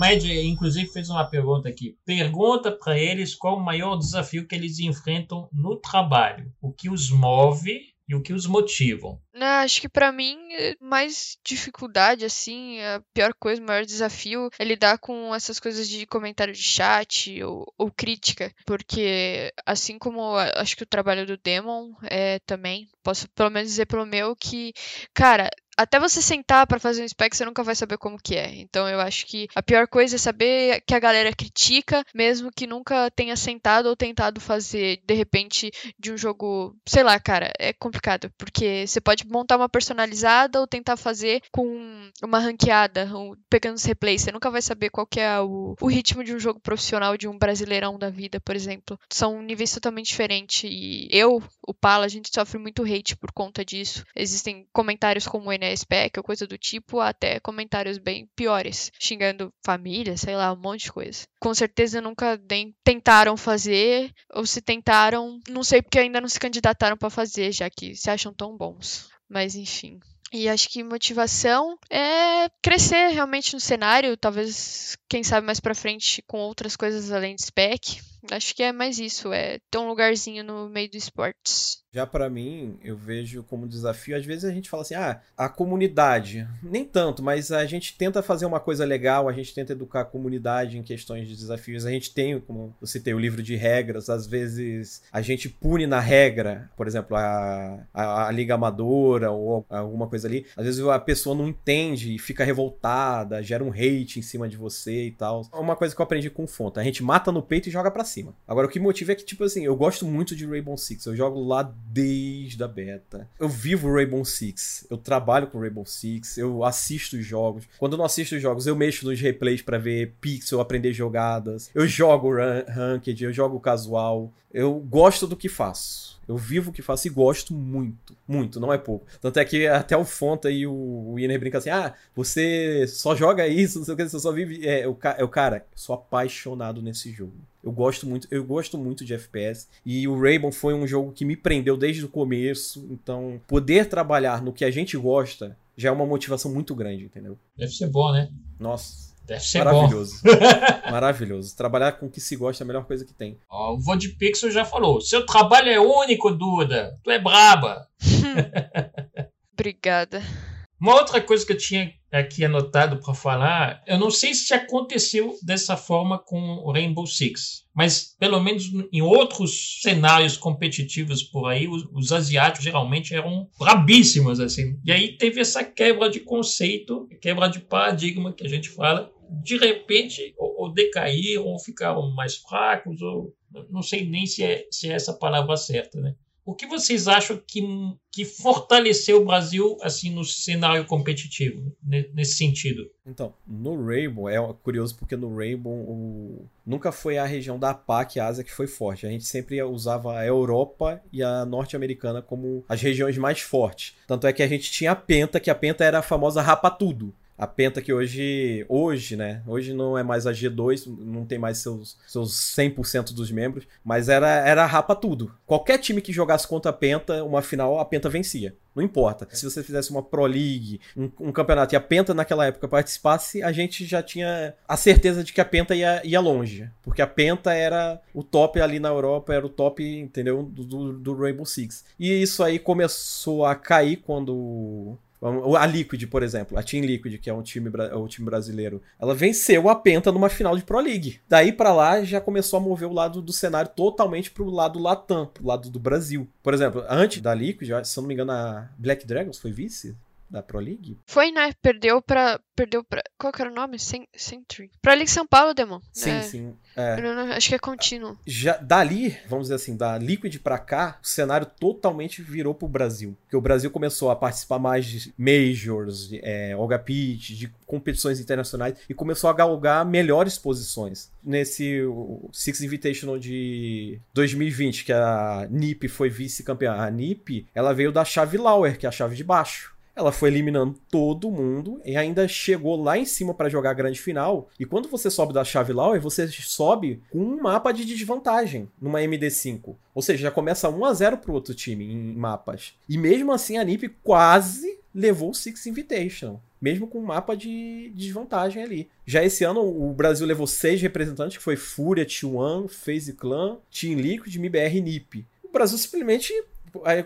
O Med, inclusive, fez uma pergunta aqui. Pergunta para eles qual o maior desafio que eles enfrentam no trabalho, o que os move e o que os motivam? Acho que para mim, mais dificuldade, assim, a pior coisa, o maior desafio é lidar com essas coisas de comentário de chat ou, ou crítica. Porque, assim como acho que o trabalho do Demon é também, posso pelo menos dizer pelo meu que, cara, até você sentar para fazer um spec, você nunca vai saber como que é. Então eu acho que a pior coisa é saber que a galera critica, mesmo que nunca tenha sentado ou tentado fazer, de repente, de um jogo, sei lá, cara, é complicado, porque você pode montar uma personalizada ou tentar fazer com uma ranqueada, pegando os replays, você nunca vai saber qual que é o, o ritmo de um jogo profissional de um brasileirão da vida, por exemplo. São níveis totalmente diferentes e eu, o Pala, a gente sofre muito hate por conta disso. Existem comentários como o Spec ou coisa do tipo, até comentários bem piores, xingando família, sei lá, um monte de coisa. Com certeza nunca nem tentaram fazer, ou se tentaram, não sei porque ainda não se candidataram para fazer, já que se acham tão bons. Mas enfim. E acho que motivação é crescer realmente no cenário, talvez, quem sabe mais para frente com outras coisas além de spec. Acho que é mais isso, é ter um lugarzinho no meio do esportes. Já para mim, eu vejo como desafio, às vezes a gente fala assim: "Ah, a comunidade". Nem tanto, mas a gente tenta fazer uma coisa legal, a gente tenta educar a comunidade em questões de desafios. A gente tem, como eu citei, o livro de regras, às vezes a gente pune na regra, por exemplo, a, a, a liga amadora ou alguma coisa ali. Às vezes a pessoa não entende e fica revoltada, gera um hate em cima de você e tal. É uma coisa que eu aprendi com Fonta. A gente mata no peito e joga para cima. Agora, o que motiva é que, tipo assim, eu gosto muito de Rainbow Six. Eu jogo lá desde a beta. Eu vivo Rainbow Six. Eu trabalho com Rainbow Six. Eu assisto os jogos. Quando eu não assisto os jogos, eu mexo nos replays para ver pixel, aprender jogadas. Eu jogo ranked, eu jogo casual. Eu gosto do que faço. Eu vivo o que faço e gosto muito. Muito, não é pouco. Tanto é que até o Fonta e o, Iner brincam assim: ah, você só joga isso, não sei o que, você só vive. É, o, é o cara, sou apaixonado nesse jogo. Eu gosto muito, eu gosto muito de FPS e o Rainbow foi um jogo que me prendeu desde o começo, então poder trabalhar no que a gente gosta já é uma motivação muito grande, entendeu? Deve ser bom, né? Nossa, Deve ser maravilhoso. bom. maravilhoso. Trabalhar com o que se gosta é a melhor coisa que tem. Ó, o Vô de Pixel já falou: seu trabalho é único, Duda. Tu é braba. Obrigada. Uma outra coisa que eu tinha aqui anotado para falar, eu não sei se aconteceu dessa forma com o Rainbow Six, mas pelo menos em outros cenários competitivos por aí, os, os asiáticos geralmente eram brabíssimos assim. E aí teve essa quebra de conceito, quebra de paradigma que a gente fala, de repente ou, ou decaíram ou ficaram mais fracos ou não sei nem se é, se é essa palavra certa, né? O que vocês acham que, que fortaleceu o Brasil assim no cenário competitivo, nesse sentido? Então, no Rainbow, é curioso porque no Rainbow o... nunca foi a região da PAC e Ásia que foi forte. A gente sempre usava a Europa e a norte-americana como as regiões mais fortes. Tanto é que a gente tinha a Penta, que a Penta era a famosa rapa tudo a Penta que hoje, hoje, né? Hoje não é mais a G2, não tem mais seus, seus 100% dos membros, mas era, era rapa tudo. Qualquer time que jogasse contra a Penta, uma final, a Penta vencia. Não importa. Se você fizesse uma Pro League, um, um, campeonato e a Penta naquela época participasse, a gente já tinha a certeza de que a Penta ia, ia longe. Porque a Penta era o top ali na Europa, era o top, entendeu? Do, do, do Rainbow Six. E isso aí começou a cair quando a Liquid, por exemplo, a Team Liquid, que é um time, o time brasileiro, ela venceu a Penta numa final de Pro League. Daí para lá já começou a mover o lado do cenário totalmente pro lado Latam, pro lado do Brasil. Por exemplo, antes da Liquid, se eu não me engano, a Black Dragons foi vice da Pro League? Foi, né? Perdeu pra. Perdeu pra. Qual que era o nome? Century. Pro League São Paulo, Demon. Sim, é. sim. É. Acho que é contínuo. Já, dali, vamos dizer assim, da Liquid pra cá, o cenário totalmente virou pro Brasil. Porque o Brasil começou a participar mais de Majors, é, Olga Pitch, de competições internacionais e começou a galgar melhores posições. Nesse Six Invitational de 2020, que a NiP foi vice-campeã. A NiP, ela veio da chave Lauer, que é a chave de baixo. Ela foi eliminando todo mundo e ainda chegou lá em cima para jogar a grande final. E quando você sobe da chave Lauer, você sobe com um mapa de desvantagem numa MD5. Ou seja, já começa 1 a 0 pro outro time em mapas. E mesmo assim a NiP quase levou o Six Invitation. Mesmo com um mapa de desvantagem ali. Já esse ano o Brasil levou seis representantes, que foi Fúria, T1, FaZe Clan, Team Liquid, MBR e NiP. O Brasil simplesmente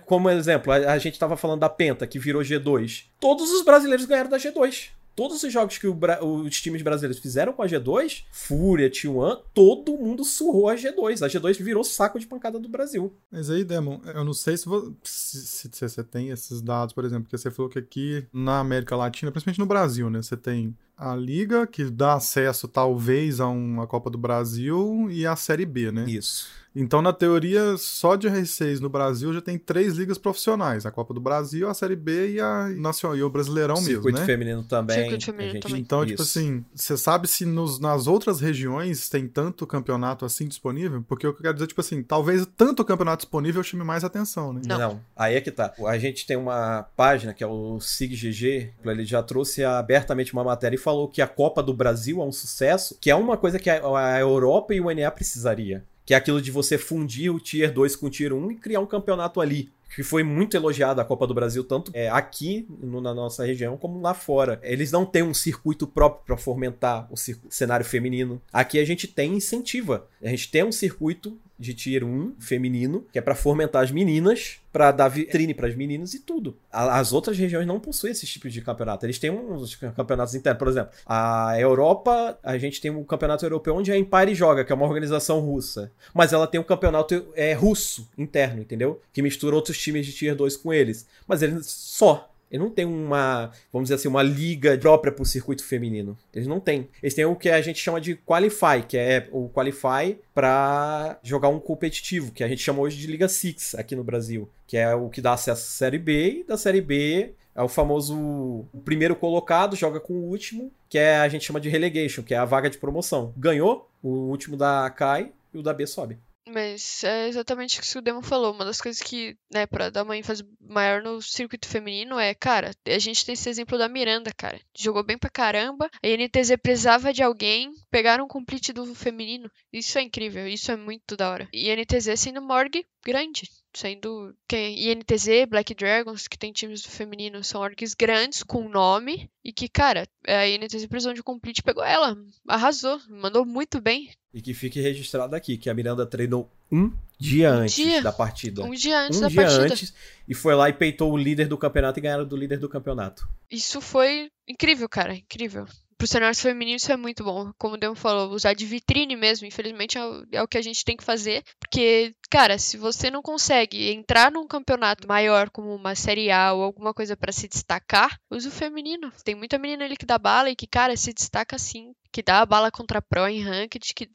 Como exemplo, a, gente tava falando da Penta, que virou G2. Todos os brasileiros ganharam da G2 todos os jogos que os times brasileiros fizeram com a G2, Fúria, T1, todo mundo surrou a G2. A G2 virou saco de pancada do Brasil. Mas aí, Demon, eu não sei se, se, se, você tem esses dados, por exemplo, porque você falou que aqui na América Latina, principalmente no Brasil, né, você tem a Liga, que dá acesso talvez a uma Copa do Brasil, e a Série B, né? Isso. Então, na teoria, só de R6 no Brasil já tem três ligas profissionais: a Copa do Brasil, a Série B e, a Nacional, e o Brasileirão Circuito mesmo. Né? feminino também. Circuito feminino gente... também. Então, tipo Isso. tipo assim, você sabe se nos, nas outras regiões tem tanto campeonato assim disponível? Porque eu quero dizer, tipo assim, talvez tanto campeonato disponível chame mais atenção, né? Não. Não, aí é que tá. A gente tem uma página que é o SIGGG, ele já trouxe abertamente uma matéria e falou que a Copa do Brasil é um sucesso, que é uma coisa que a, a Europa e o NA precisaria que é aquilo de você fundir o Tier 2 com o Tier 1 e criar um campeonato ali. Que foi muito elogiado a Copa do Brasil, tanto é, aqui no, na nossa região como lá fora. Eles não têm um circuito próprio para fomentar o cenário feminino. Aqui a gente tem incentiva. A gente tem um circuito de Tier 1 feminino, que é para fomentar as meninas, para dar vitrine para as meninas e tudo. As outras regiões não possuem esse tipo de campeonato. Eles têm uns campeonatos internos. Por exemplo, a Europa, a gente tem um campeonato europeu onde a Empire joga, que é uma organização russa. Mas ela tem um campeonato é, russo interno, entendeu? Que mistura outros times de Tier 2 com eles. Mas eles só ele não tem uma, vamos dizer assim, uma liga própria para o circuito feminino. Eles não têm. Eles têm o que a gente chama de Qualify, que é o Qualify para jogar um competitivo, que a gente chama hoje de Liga Six aqui no Brasil, que é o que dá acesso à Série B e da Série B é o famoso o primeiro colocado joga com o último, que é a gente chama de relegation, que é a vaga de promoção. Ganhou, o último da cai e o da B sobe. Mas é exatamente o que o Demo falou. Uma das coisas que, né, pra dar uma ênfase maior no circuito feminino é, cara, a gente tem esse exemplo da Miranda, cara. Jogou bem pra caramba. A NTZ precisava de alguém, pegaram um complete do feminino. Isso é incrível, isso é muito da hora. E a NTZ sendo morgue grande sendo que INTZ, Black Dragons, que tem times do feminino, são orgs grandes, com nome, e que, cara, a INTZ Prisão de Complete pegou ela, arrasou, mandou muito bem. E que fique registrado aqui, que a Miranda treinou um dia um antes dia, da partida. Um dia antes um da dia partida. antes, e foi lá e peitou o líder do campeonato e ganharam do líder do campeonato. Isso foi incrível, cara, incrível pro cenário feminino isso é muito bom. Como o Demo falou, usar de vitrine mesmo, infelizmente é o, é o que a gente tem que fazer. Porque, cara, se você não consegue entrar num campeonato maior, como uma Série A ou alguma coisa para se destacar, use o feminino. Tem muita menina ali que dá bala e que, cara, se destaca sim que dá a bala contra a Pro em Ranked, que,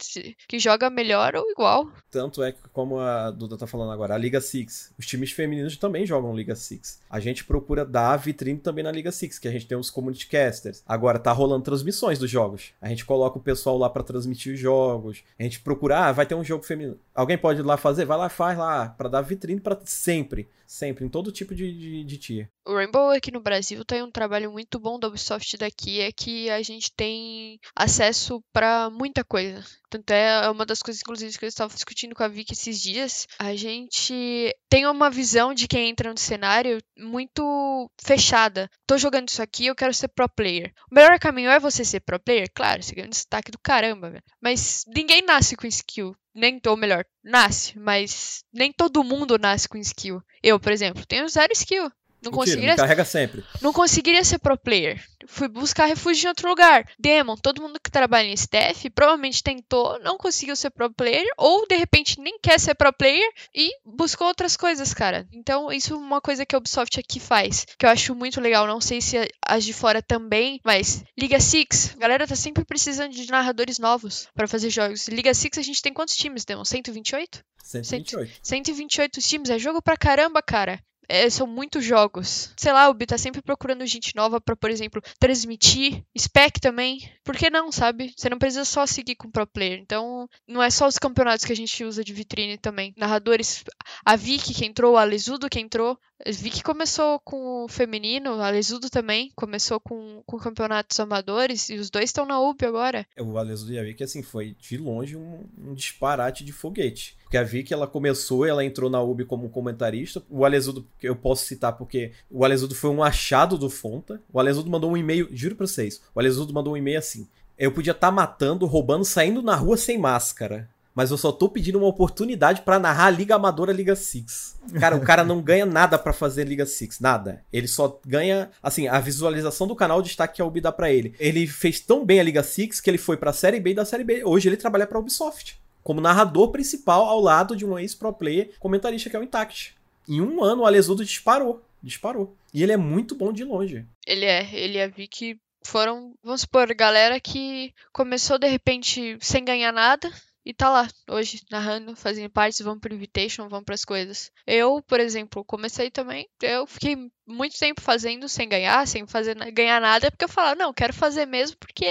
que joga melhor ou igual. Tanto é que, como a Duda tá falando agora, a Liga Six, os times femininos também jogam Liga Six. A gente procura dar vitrine também na Liga Six, que a gente tem os community casters. Agora tá rolando transmissões dos jogos. A gente coloca o pessoal lá para transmitir os jogos. A gente procura, ah, vai ter um jogo feminino. Alguém pode ir lá fazer? Vai lá, faz lá, para dar vitrine para sempre. Sempre, em todo tipo de, de, de tier. O Rainbow aqui no Brasil tem um trabalho muito bom da Ubisoft daqui, é que a gente tem acesso para muita coisa. Tanto é, é uma das coisas, inclusive, que eu estava discutindo com a Vicky esses dias. A gente tem uma visão de quem entra no cenário muito fechada. Tô jogando isso aqui, eu quero ser pro player. O melhor caminho é você ser pro player? Claro, você ganha um destaque do caramba, velho. Mas ninguém nasce com skill nem ou melhor, nasce, mas nem todo mundo nasce com skill. Eu, por exemplo, tenho zero skill. Não Mentira, conseguiria. carrega sempre. Não conseguiria ser pro player. Fui buscar refúgio em outro lugar. Demon, todo mundo que trabalha em staff provavelmente tentou, não conseguiu ser pro player, ou de repente nem quer ser pro player e buscou outras coisas, cara. Então, isso é uma coisa que a Ubisoft aqui faz, que eu acho muito legal. Não sei se as de fora também, mas Liga Six, a galera tá sempre precisando de narradores novos para fazer jogos. Liga Six a gente tem quantos times, Demon? 128? 128. 128 times, é jogo pra caramba, cara é, são muitos jogos. Sei lá, o Ubi tá sempre procurando gente nova para, por exemplo, transmitir. Spec também. Por que não, sabe? Você não precisa só seguir com pro player. Então, não é só os campeonatos que a gente usa de vitrine também. Narradores, a Vicky que entrou, a Lesudo que entrou. A Vicky começou com o feminino, a Lesudo também começou com, com campeonatos amadores e os dois estão na UB agora. O Alesudo e a Vicky, assim, foi de longe um, um disparate de foguete. Porque a Vicky, ela começou, ela entrou na UB como comentarista. O Alesudo, eu posso citar porque o Alesudo foi um achado do Fonta. O Alesudo mandou um e-mail, juro pra vocês, o Alesudo mandou um e-mail assim. Eu podia estar tá matando, roubando, saindo na rua sem máscara. Mas eu só tô pedindo uma oportunidade para narrar a Liga Amadora Liga Six. Cara, o cara não ganha nada para fazer Liga Six, nada. Ele só ganha, assim, a visualização do canal, o destaque que a Ubi dá pra ele. Ele fez tão bem a Liga Six que ele foi pra Série B e da Série B. Hoje ele trabalha pra Ubisoft. Como narrador principal ao lado de um ex-pro player comentarista que é o Intact. Em um ano o Alesudo disparou. Disparou. E ele é muito bom de longe. Ele é, ele é vi que foram, vamos supor, galera que começou de repente sem ganhar nada e tá lá hoje narrando, fazendo partes, vão pro invitation, vão para as coisas. Eu, por exemplo, comecei também, eu fiquei muito tempo fazendo sem ganhar, sem fazer ganhar nada, porque eu falava, não, quero fazer mesmo porque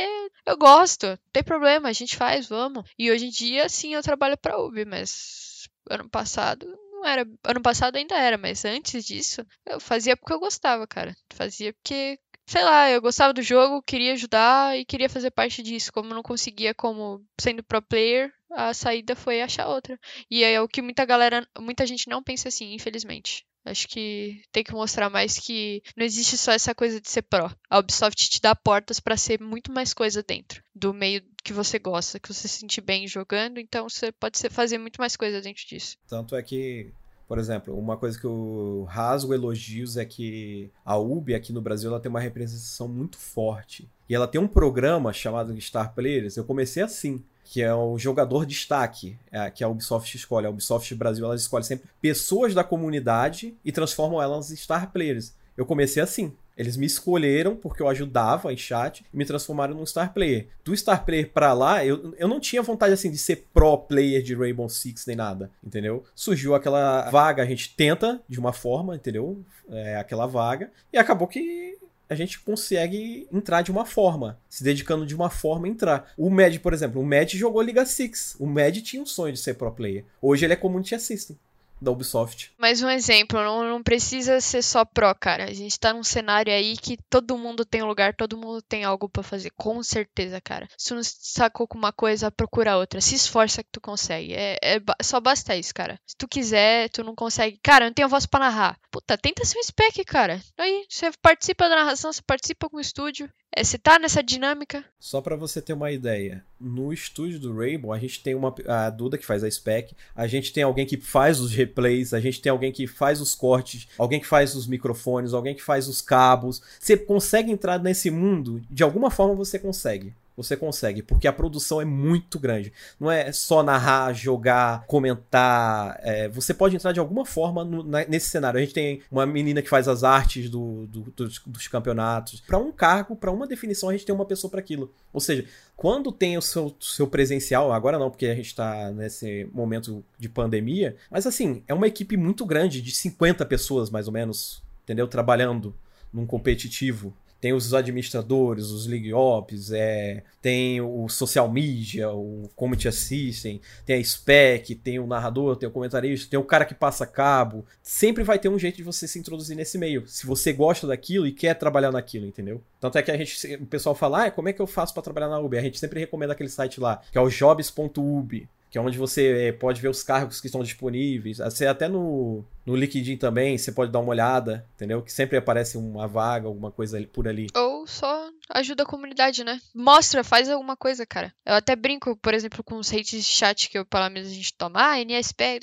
eu gosto, não tem problema, a gente faz, vamos. E hoje em dia, sim, eu trabalho para Ubi, mas ano passado não era, ano passado ainda era, mas antes disso, eu fazia porque eu gostava, cara. Fazia porque sei lá, eu gostava do jogo, queria ajudar e queria fazer parte disso. Como não conseguia como sendo pro player, a saída foi achar outra. E é o que muita galera, muita gente não pensa assim, infelizmente. Acho que tem que mostrar mais que não existe só essa coisa de ser pró. A Ubisoft te dá portas para ser muito mais coisa dentro do meio que você gosta, que você se sente bem jogando, então você pode fazer muito mais coisa dentro disso. Tanto é que por exemplo, uma coisa que eu rasgo elogios é que a UB aqui no Brasil ela tem uma representação muito forte. E ela tem um programa chamado Star Players. Eu comecei assim, que é o jogador destaque, é, que a Ubisoft escolhe. A Ubisoft Brasil ela escolhe sempre pessoas da comunidade e transformam elas em Star Players. Eu comecei assim. Eles me escolheram porque eu ajudava em chat e me transformaram num star player. Do star player pra lá, eu, eu não tinha vontade assim de ser pro player de Rainbow Six nem nada, entendeu? Surgiu aquela vaga, a gente tenta de uma forma, entendeu? É, aquela vaga. E acabou que a gente consegue entrar de uma forma, se dedicando de uma forma a entrar. O Mad, por exemplo, o Mad jogou Liga Six. O Mad tinha um sonho de ser pro player. Hoje ele é community assistant da Ubisoft. Mais um exemplo, não, não precisa ser só pro, cara. A gente tá num cenário aí que todo mundo tem lugar, todo mundo tem algo para fazer, com certeza, cara. Se tu não sacou com uma coisa, procura outra. Se esforça que tu consegue. É, é, só basta isso, cara. Se tu quiser, tu não consegue. Cara, eu não tenho voz para narrar. Puta, tenta ser um spec, cara. Aí, você participa da narração, você participa com o estúdio. É, você tá nessa dinâmica? Só para você ter uma ideia, no estúdio do Rainbow, a gente tem uma a Duda que faz a spec, a gente tem alguém que faz os replays, a gente tem alguém que faz os cortes, alguém que faz os microfones, alguém que faz os cabos. Você consegue entrar nesse mundo? De alguma forma você consegue. Você consegue, porque a produção é muito grande. Não é só narrar, jogar, comentar. É, você pode entrar de alguma forma no, na, nesse cenário. A gente tem uma menina que faz as artes do, do, dos, dos, campeonatos. Para um cargo, para uma definição, a gente tem uma pessoa para aquilo. Ou seja, quando tem o seu, seu presencial, agora não, porque a gente está nesse momento de pandemia, mas assim, é uma equipe muito grande, de 50 pessoas mais ou menos, entendeu? Trabalhando num competitivo tem os administradores, os league ops, é, tem o social media, o community assistem, tem a spec, tem o narrador, tem o comentarista, tem o cara que passa cabo. Sempre vai ter um jeito de você se introduzir nesse meio, se você gosta daquilo e quer trabalhar naquilo, entendeu? Tanto é que a gente, o pessoal fala, ah, como é que eu faço para trabalhar na Uber? A gente sempre recomenda aquele site lá, que é o jobs.ub que é onde você é, pode ver os cargos que estão disponíveis. Você até no, no LinkedIn também, você pode dar uma olhada, entendeu? Que sempre aparece uma vaga, alguma coisa por ali. Ou só ajuda a comunidade, né? Mostra, faz alguma coisa, cara. Eu até brinco, por exemplo, com os hates de chat que eu, pelo menos a gente toma. Ah, NSP,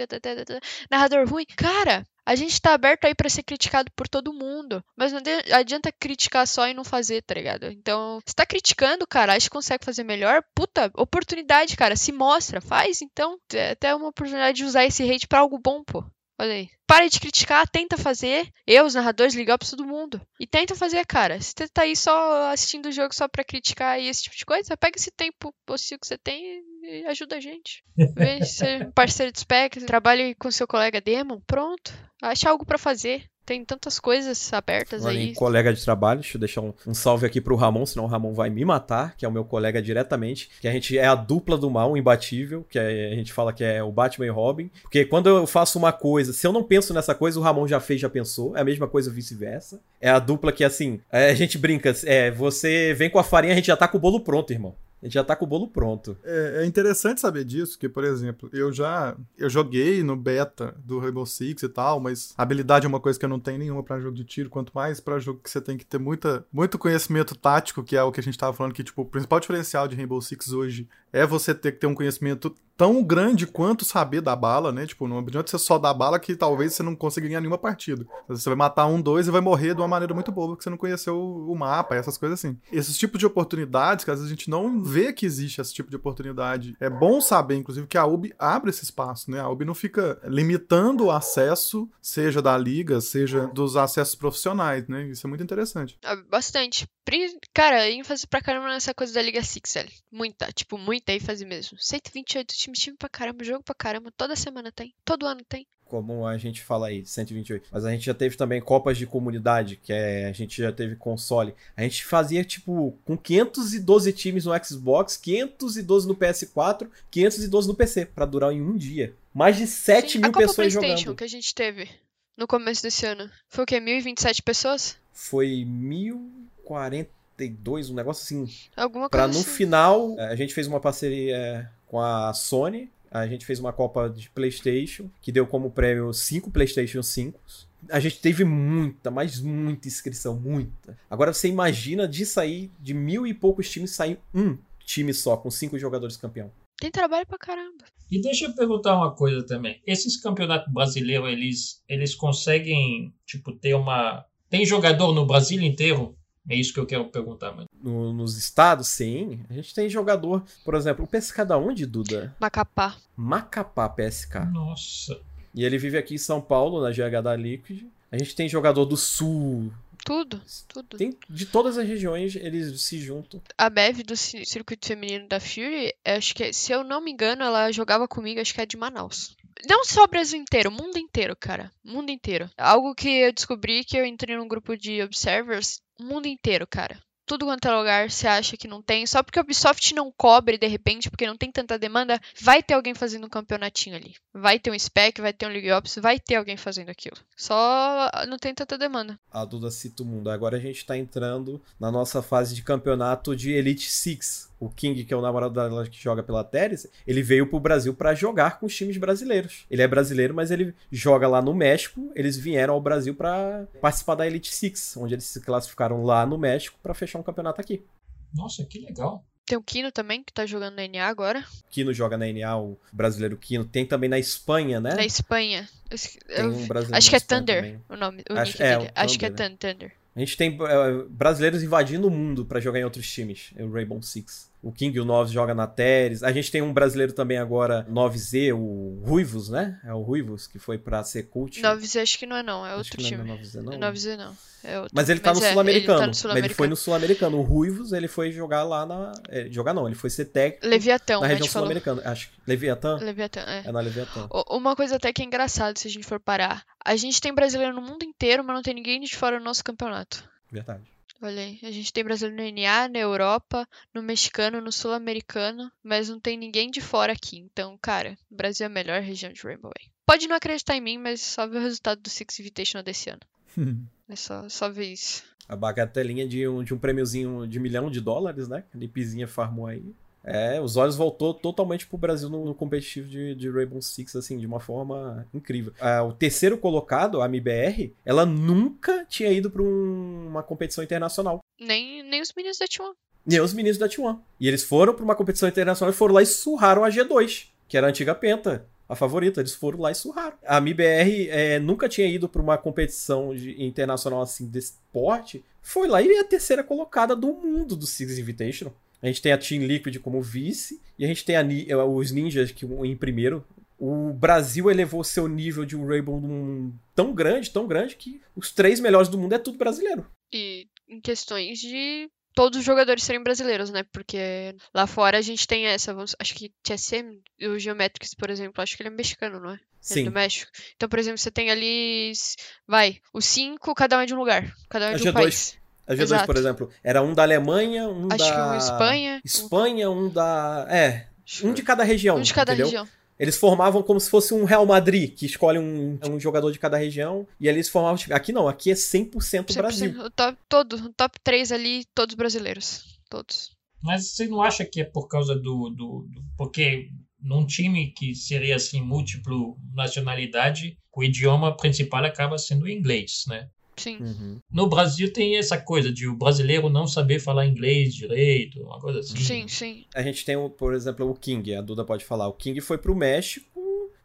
narrador ruim. Cara, a gente tá aberto aí para ser criticado por todo mundo. Mas não adianta criticar só e não fazer, tá ligado? Então, você tá criticando, cara, acha que consegue fazer melhor? Puta, oportunidade, cara. Se mostra, faz então. É até uma oportunidade de usar esse hate pra algo bom, pô. Olha aí. Para de criticar, tenta fazer. Eu, os narradores, ligar pra todo mundo. E tenta fazer, cara. Se você tá aí só assistindo o jogo só pra criticar e esse tipo de coisa, pega esse tempo possível que você tem e ajuda a gente. Vê se é um parceiro de spec, trabalhe com seu colega demo, pronto. Acha algo para fazer. Tem tantas coisas abertas Olha, aí. Colega de trabalho, deixa eu deixar um, um, salve aqui pro Ramon, senão o Ramon vai me matar, que é o meu colega diretamente. Que a gente é a dupla do mal, imbatível, que é, a gente fala que é o Batman e Robin. Porque quando eu faço uma coisa, se eu não penso nessa coisa, o Ramon já fez, já pensou. É a mesma coisa vice-versa. É a dupla que, assim, é, a gente brinca, é, você vem com a farinha, a gente já tá com o bolo pronto, irmão. A gente já tá com o bolo pronto. É, é interessante saber disso, que, por exemplo, eu já eu joguei no beta do Rainbow Six e tal, mas habilidade é uma coisa que eu não tenho nenhuma pra jogo de tiro, quanto mais pra jogo que você tem que ter muita, muito conhecimento tático, que é o que a gente tava falando, que, tipo, o principal diferencial de Rainbow Six hoje é você ter que ter um conhecimento tão grande quanto saber da bala, né? Tipo, não adianta você só dar bala que talvez você não consiga ganhar nenhuma partida. Você vai matar um, dois e vai morrer de uma maneira muito boba, porque você não conheceu o mapa, essas coisas assim. Esses tipos de oportunidades, que às vezes a gente não vê que existe esse tipo de oportunidade. É bom saber, inclusive, que a UB abre esse espaço, né? A UB não fica limitando o acesso, seja da liga, seja dos acessos profissionais, né? Isso é muito interessante. Bastante. Cara, ênfase pra caramba nessa coisa da Liga Six, velho. Muita, tipo, muita ênfase mesmo. 128 times, time pra caramba, jogo pra caramba. Toda semana tem. Todo ano tem como a gente fala aí, 128. Mas a gente já teve também Copas de Comunidade, que é, a gente já teve console. A gente fazia, tipo, com 512 times no Xbox, 512 no PS4, 512 no PC, para durar em um dia. Mais de 7 Sim, mil pessoas jogando. A PlayStation que a gente teve no começo desse ano, foi o quê? 1.027 pessoas? Foi 1.042, um negócio assim. Alguma coisa Pra no assim. final, a gente fez uma parceria com a Sony, a gente fez uma Copa de PlayStation, que deu como prêmio 5 PlayStation 5. A gente teve muita, mas muita inscrição, muita. Agora você imagina disso aí, de mil e poucos times, sair um time só, com cinco jogadores campeão. Tem trabalho pra caramba. E deixa eu perguntar uma coisa também. Esses campeonatos brasileiros, eles, eles conseguem, tipo, ter uma. Tem jogador no Brasil inteiro? É isso que eu quero perguntar, mano. No, nos estados, sim. A gente tem jogador, por exemplo, o PSK da onde, Duda? Macapá. Macapá PSK. Nossa. E ele vive aqui em São Paulo, na GH da Liquid. A gente tem jogador do Sul. Tudo, tudo. Tem, de todas as regiões, eles se juntam. A Bev do circuito feminino da Fury, acho que, se eu não me engano, ela jogava comigo, acho que é de Manaus. Não só o Brasil inteiro, o mundo inteiro, cara. Mundo inteiro. Algo que eu descobri que eu entrei num grupo de observers, o mundo inteiro, cara tudo quanto é lugar você acha que não tem. Só porque a Ubisoft não cobre de repente, porque não tem tanta demanda, vai ter alguém fazendo um campeonatinho ali. Vai ter um spec, vai ter um League Ops, vai ter alguém fazendo aquilo. Só não tem tanta demanda. A Duda cita o mundo. Agora a gente tá entrando na nossa fase de campeonato de Elite Six o King, que é o namorado dela que joga pela Teres, ele veio pro Brasil para jogar com os times brasileiros. Ele é brasileiro, mas ele joga lá no México. Eles vieram ao Brasil para participar da Elite Six, onde eles se classificaram lá no México para fechar um campeonato aqui. Nossa, que legal. Tem o Kino também, que tá jogando na NA agora. Kino joga na NA, o brasileiro Kino. Tem também na Espanha, né? Na Espanha. Eu, um acho que é Thunder também. o nome. O acho, é, dele. acho que é né? Thunder. A gente tem uh, brasileiros invadindo o mundo para jogar em outros times. O Rainbow Six. O King e o Noves joga na Teres. A gente tem um brasileiro também agora, 9Z, o Ruivos, né? É o Ruivos, que foi pra ser cult. 9Z acho que não é não, é outro acho time. Não é 9Z não. 9Z não. É outro. Mas ele tá Mas no é, Sul-Americano. Ele, tá Sul ele, foi no Sul-Americano. O Ruivos, ele foi jogar lá na. É, jogar não, ele foi ser técnico. Leviatão, na região sul-americana. Acho que. Leviatã? Leviatã, é. É na Leviatã. Uma coisa até que é engraçada se a gente for parar. A gente tem brasileiro no mundo inteiro, mas não tem ninguém de fora do nosso campeonato. Verdade. Olha aí, a gente tem brasileiro no NA, na Europa, no mexicano, no sul-americano, mas não tem ninguém de fora aqui. Então, cara, o Brasil é a melhor região de Rainbow. Pode não acreditar em mim, mas só ver o resultado do Six Invitational desse ano. é só, só ver isso. A bagatelinha de um, de um prêmiozinho de milhão de dólares, né? Que a Lipizinha farmou aí. É, os olhos voltou totalmente pro Brasil no, no competitivo de, de Rainbow Six, assim, de uma forma incrível. É, o terceiro colocado, a MBR, ela nunca tinha ido pra um, uma competição internacional. Nem, nem os meninos da T1. Nem os meninos da T1. E eles foram pra uma competição internacional e foram lá e surraram a G2, que era a antiga Penta a favorita. Eles foram lá e surraram. A MBR é, nunca tinha ido para uma competição de, internacional assim desse porte. Foi lá e é a terceira colocada do mundo do Six Invitational. A gente tem a Team Liquid como vice e a gente tem a, eh, os ninjas que em primeiro. O Brasil elevou seu nível de um Rainbow tão grande, tão grande, que os três melhores do mundo é tudo brasileiro. E em questões de todos os jogadores serem brasileiros, né? Porque lá fora a gente tem essa, vamos, acho que TSM, o Geometrics, por exemplo, acho que ele é mexicano, não é? Sim. É do México. Então, por exemplo, você tem ali, vai, os cinco, cada um é de um lugar, cada um é de um G2. país. A G2, Exato. por exemplo, era um da Alemanha, um Acho da. que um Espanha. Espanha, um da. É. Um de cada região. Um de cada entendeu? região. Eles formavam como se fosse um Real Madrid, que escolhe um, um jogador de cada região, e eles formavam. Aqui não, aqui é 100%, 100% Brasil. O top, todo, o top 3 ali, todos brasileiros. Todos. Mas você não acha que é por causa do. do, do porque num time que seria assim múltiplo nacionalidade, o idioma principal acaba sendo o inglês, né? Sim. Uhum. No Brasil tem essa coisa de o brasileiro não saber falar inglês direito, uma coisa assim. Sim, sim. A gente tem, o- por exemplo, o King, a Duda pode falar. O King foi pro México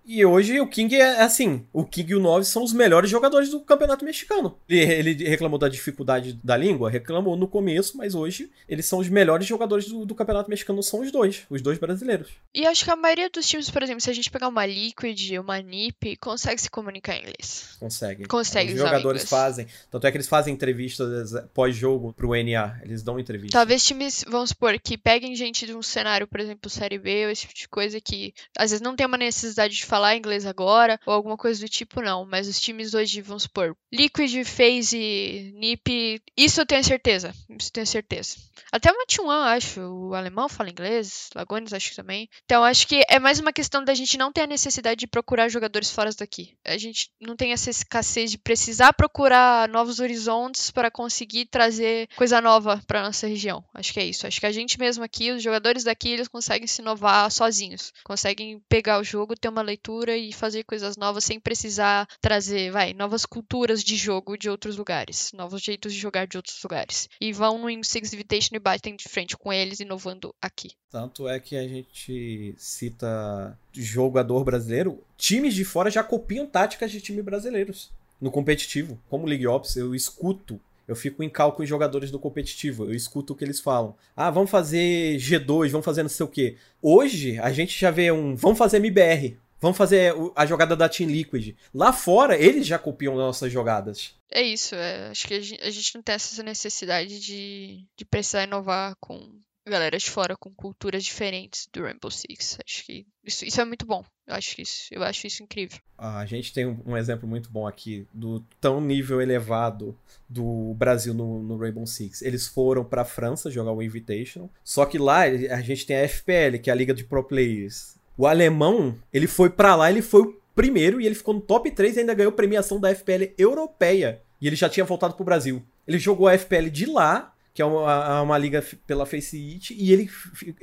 e hoje o King é assim: o King e o 9 são os melhores jogadores do campeonato mexicano. Ele, ele reclamou da dificuldade da língua, reclamou no começo, mas hoje eles são os melhores jogadores do, do campeonato mexicano, são os dois, os dois brasileiros. E acho que a maioria dos times, por exemplo, se a gente pegar uma Liquid, uma NiP, consegue se comunicar em inglês. Conseguem. Consegue Os jogadores fazem. Tanto é que eles fazem entrevistas pós-jogo pro NA. Eles dão entrevista. Talvez times, vamos supor, que peguem gente de um cenário, por exemplo, Série B, ou esse tipo de coisa que às vezes não tem uma necessidade de falar inglês agora, ou alguma coisa do tipo, não. Mas os times hoje, vamos supor, Liquid, FaZe, NiP, isso eu tenho certeza. Isso eu tenho certeza. Até o Matuan, acho. O alemão fala inglês, Lagones, acho que também. Então, acho que é mais uma questão da gente não ter a necessidade de procurar jogadores fora daqui. A gente não tem essa escassez de precisar procurar novos horizontes para conseguir trazer coisa nova para nossa região. Acho que é isso. Acho que a gente mesmo aqui, os jogadores daqui, eles conseguem se inovar sozinhos. Conseguem pegar o jogo, ter uma leitura e fazer coisas novas sem precisar trazer, vai, novas culturas de jogo de outros lugares, novos jeitos de jogar de outros lugares. E vão no Six Invitation e batem de frente com eles, inovando aqui. Tanto é que a gente cita jogador brasileiro, times de fora já copiam táticas de times brasileiros no competitivo. Como League Ops, eu escuto, eu fico em cal com os jogadores do competitivo, eu escuto o que eles falam. Ah, vamos fazer G2, vamos fazer não sei o quê. Hoje, a gente já vê um, vamos fazer MBR, vamos fazer a jogada da Team Liquid. Lá fora, eles já copiam nossas jogadas. É isso, é, acho que a gen- a gente não tem essa necessidade de, de precisar inovar com galera de fora, com culturas diferentes do Rainbow Six. Acho que isso, isso é muito bom. Eu acho isso, eu acho isso incrível. A gente tem um um exemplo muito bom aqui do tão nível elevado do Brasil no, no Rainbow Six. Eles foram pra França jogar o Invitational, só que lá a gente tem a FPL, que é a Liga de Pro Players. O alemão, ele foi pra lá, ele foi o primeiro e ele ficou no top 3 e ainda ganhou premiação da FPL europeia. E ele já tinha voltado pro Brasil. Ele jogou a FPL de lá, que é uma, uma liga pela Face It, e ele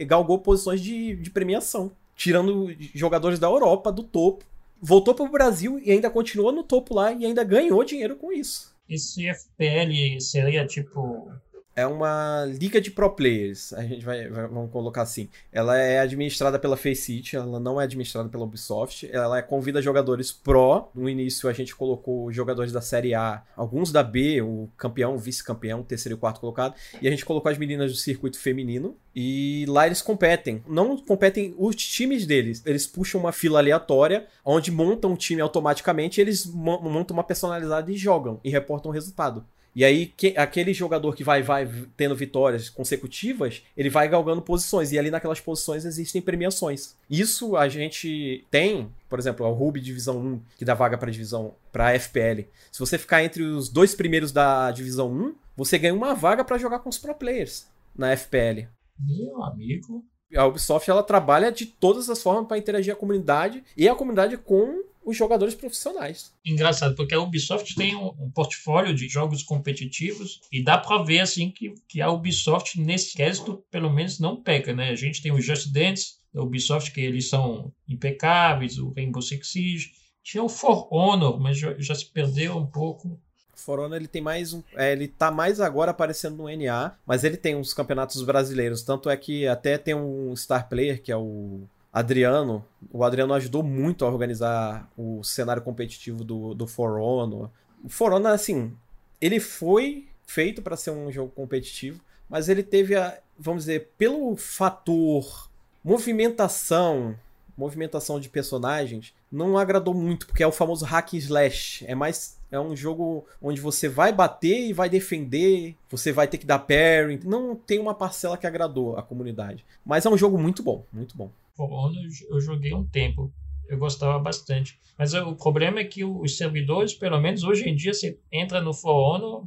galgou posições de, de premiação, tirando jogadores da Europa do topo voltou pro Brasil e ainda continuou no topo lá e ainda ganhou dinheiro com isso. Esse FPL seria tipo. É uma liga de pro players, a gente vai, vai- vamos colocar assim. Ela é administrada pela Faceit, ela não é administrada pela Ubisoft. Ela convida jogadores pro. No início a gente colocou jogadores da Série A, alguns da B, o campeão, o vice-campeão, terceiro e quarto colocado. E a gente colocou as meninas do circuito feminino. E lá eles competem. Não competem os times deles. Eles puxam uma fila aleatória, onde montam um time automaticamente. E eles mo- montam uma personalidade e jogam. E reportam o resultado. E aí, que- aquele jogador que vai, vai tendo vitórias consecutivas, ele vai galgando posições. E ali naquelas posições existem premiações. Isso a gente tem, por exemplo, o Ruby Divisão 1, que dá vaga para divisão para FPL. Se você ficar entre os dois primeiros da Divisão 1, você ganha uma vaga para jogar com os pro players na FPL. Meu amigo. A Ubisoft ela trabalha de todas as formas para interagir a comunidade e a comunidade com os jogadores profissionais. Engraçado, porque a Ubisoft tem um, um portfólio de jogos competitivos e dá pra ver assim que, que a Ubisoft nesse quesito pelo menos não peca, né? A gente tem o Just Dance da Ubisoft que eles são impecáveis, o Rainbow Six Siege, tinha o For Honor, mas já, já se perdeu um pouco. For Honor, ele tem mais um. é, ele tá mais agora aparecendo no NA, mas ele tem uns campeonatos brasileiros. Tanto é que até tem um star player, que é o Adriano. O Adriano ajudou muito a organizar o cenário competitivo do, do For Honor. O For Honor, assim, ele foi feito para ser um jogo competitivo, mas ele teve a. Vamos dizer, pelo fator movimentação, movimentação de personagens, não agradou muito, porque é o famoso hack slash. É mais. É um jogo onde você vai bater e vai defender, você vai ter que dar parry. Não tem uma parcela que agradou a comunidade. Mas é um jogo muito bom, muito bom. For Honor eu- joguei um tempo, eu gostava bastante. Mas o problema é que os servidores, pelo menos hoje em dia, você entra no For Honor,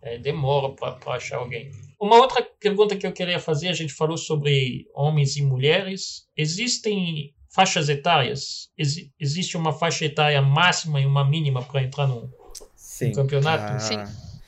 é, demora para achar alguém. Uma outra pergunta que eu queria fazer, a gente falou sobre homens e mulheres. Existem faixas etárias? Exi- existe uma faixa etária máxima e uma mínima para entrar num Sim. campeonato? A Sim.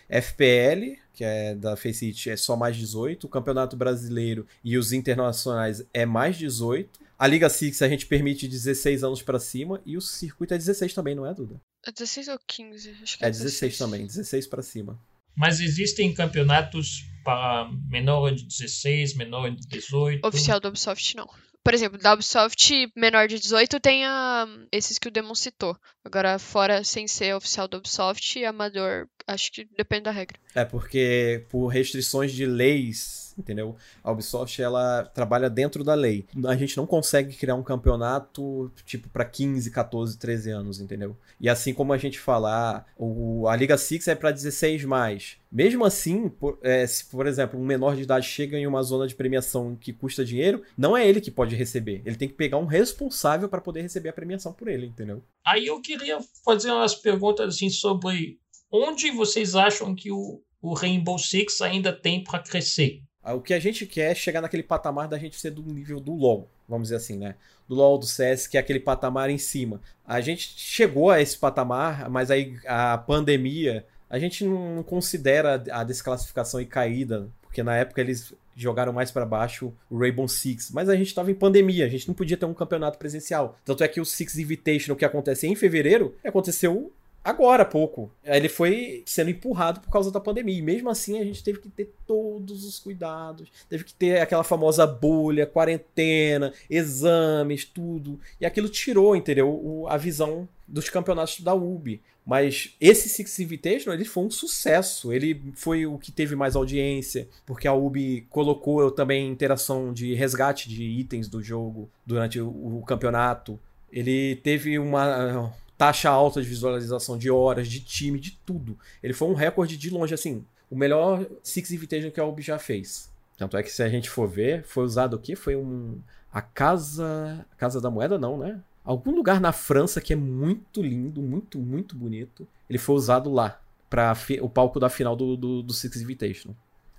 FPL, que é da Faceit, é só mais 18. O Campeonato Brasileiro e os internacionais é mais 18. A Liga Six a gente permite 16 anos para cima e o circuito é 16 também, não é, Duda? É 16 ou 15? Acho que é, é 16, também, 16 para cima. Mas existem campeonatos para menor de 16, menor de 18? Oficial do Ubisoft não. Por exemplo, da Ubisoft menor de 18 tem a, esses que o Demon citou. Agora, fora sem ser oficial do Ubisoft, amador, acho que depende da regra. É, porque por restrições de leis, entendeu? A Ubisoft ela trabalha dentro da lei. A gente não consegue criar um campeonato tipo para 15, 14, 13 anos, entendeu? E assim como a gente falar, o, a Liga Six é para 16 mais. Mesmo assim, por, é, se por exemplo um menor de idade chega em uma zona de premiação que custa dinheiro, não é ele que pode receber. Ele tem que pegar um responsável para poder receber a premiação por ele, entendeu? Aí eu queria fazer umas perguntas assim sobre onde vocês acham que o, o Rainbow Six ainda tem para crescer? Ah, o que a gente quer é chegar naquele patamar da gente ser do nível do LoL, vamos dizer assim, né? Do LoL, do CS, que é aquele patamar em cima. A gente chegou a esse patamar, mas aí a pandemia, a gente não considera a desclassificação e caída, porque na época eles jogaram mais para baixo o Rainbow Six, mas a gente estava em pandemia, a gente não podia ter um campeonato presencial. Tanto é que o Six Invitational que acontece em fevereiro, aconteceu agora há pouco. Ele foi sendo empurrado por causa da pandemia. E mesmo assim a gente teve que ter todos os cuidados. Teve que ter aquela famosa bolha, quarentena, exames, tudo. E aquilo tirou, entendeu? a visão dos campeonatos da UB. Mas esse Six Invitational ele foi um sucesso. Ele foi o que teve mais audiência, porque a UB colocou também interação de resgate de itens do jogo durante o, o campeonato. Ele teve uma taxa alta de visualização de horas, de time, de tudo. Ele foi um recorde de longe, assim, o melhor Six Invitation que a Ubi já fez. Tanto é que se a gente for ver, foi usado o quê? Foi um a casa, a casa da moeda não, né? Algum lugar na França que é muito lindo, muito muito bonito. Ele foi usado lá para o palco da final do, do, do Six Invitation.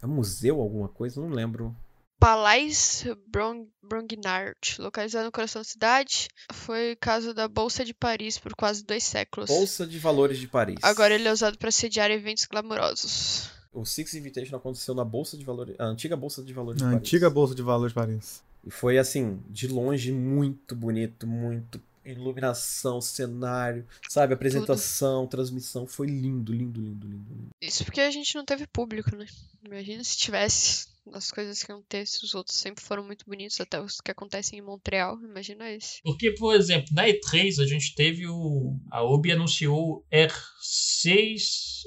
É um museu alguma coisa, não lembro. Palais Brongniart, localizado no coração da cidade, foi caso da Bolsa de Paris por quase dois séculos. Bolsa de Valores de Paris. Agora ele é usado para sediar eventos glamourosos. O Six Invitation aconteceu na Bolsa de Valores, a antiga Bolsa de Valores de a Paris. antiga Bolsa de Valores de Paris. E foi assim, de longe muito bonito, muito iluminação, cenário, sabe, apresentação, Tudo. transmissão, foi lindo, lindo, lindo, lindo, lindo. Isso porque a gente não teve público, né? Imagina se tivesse as coisas que acontecem, os outros sempre foram muito bonitos, até os que acontecem em Montreal, imagina esse. Porque, por exemplo, na E3 a gente teve o. A Ubi anunciou R6,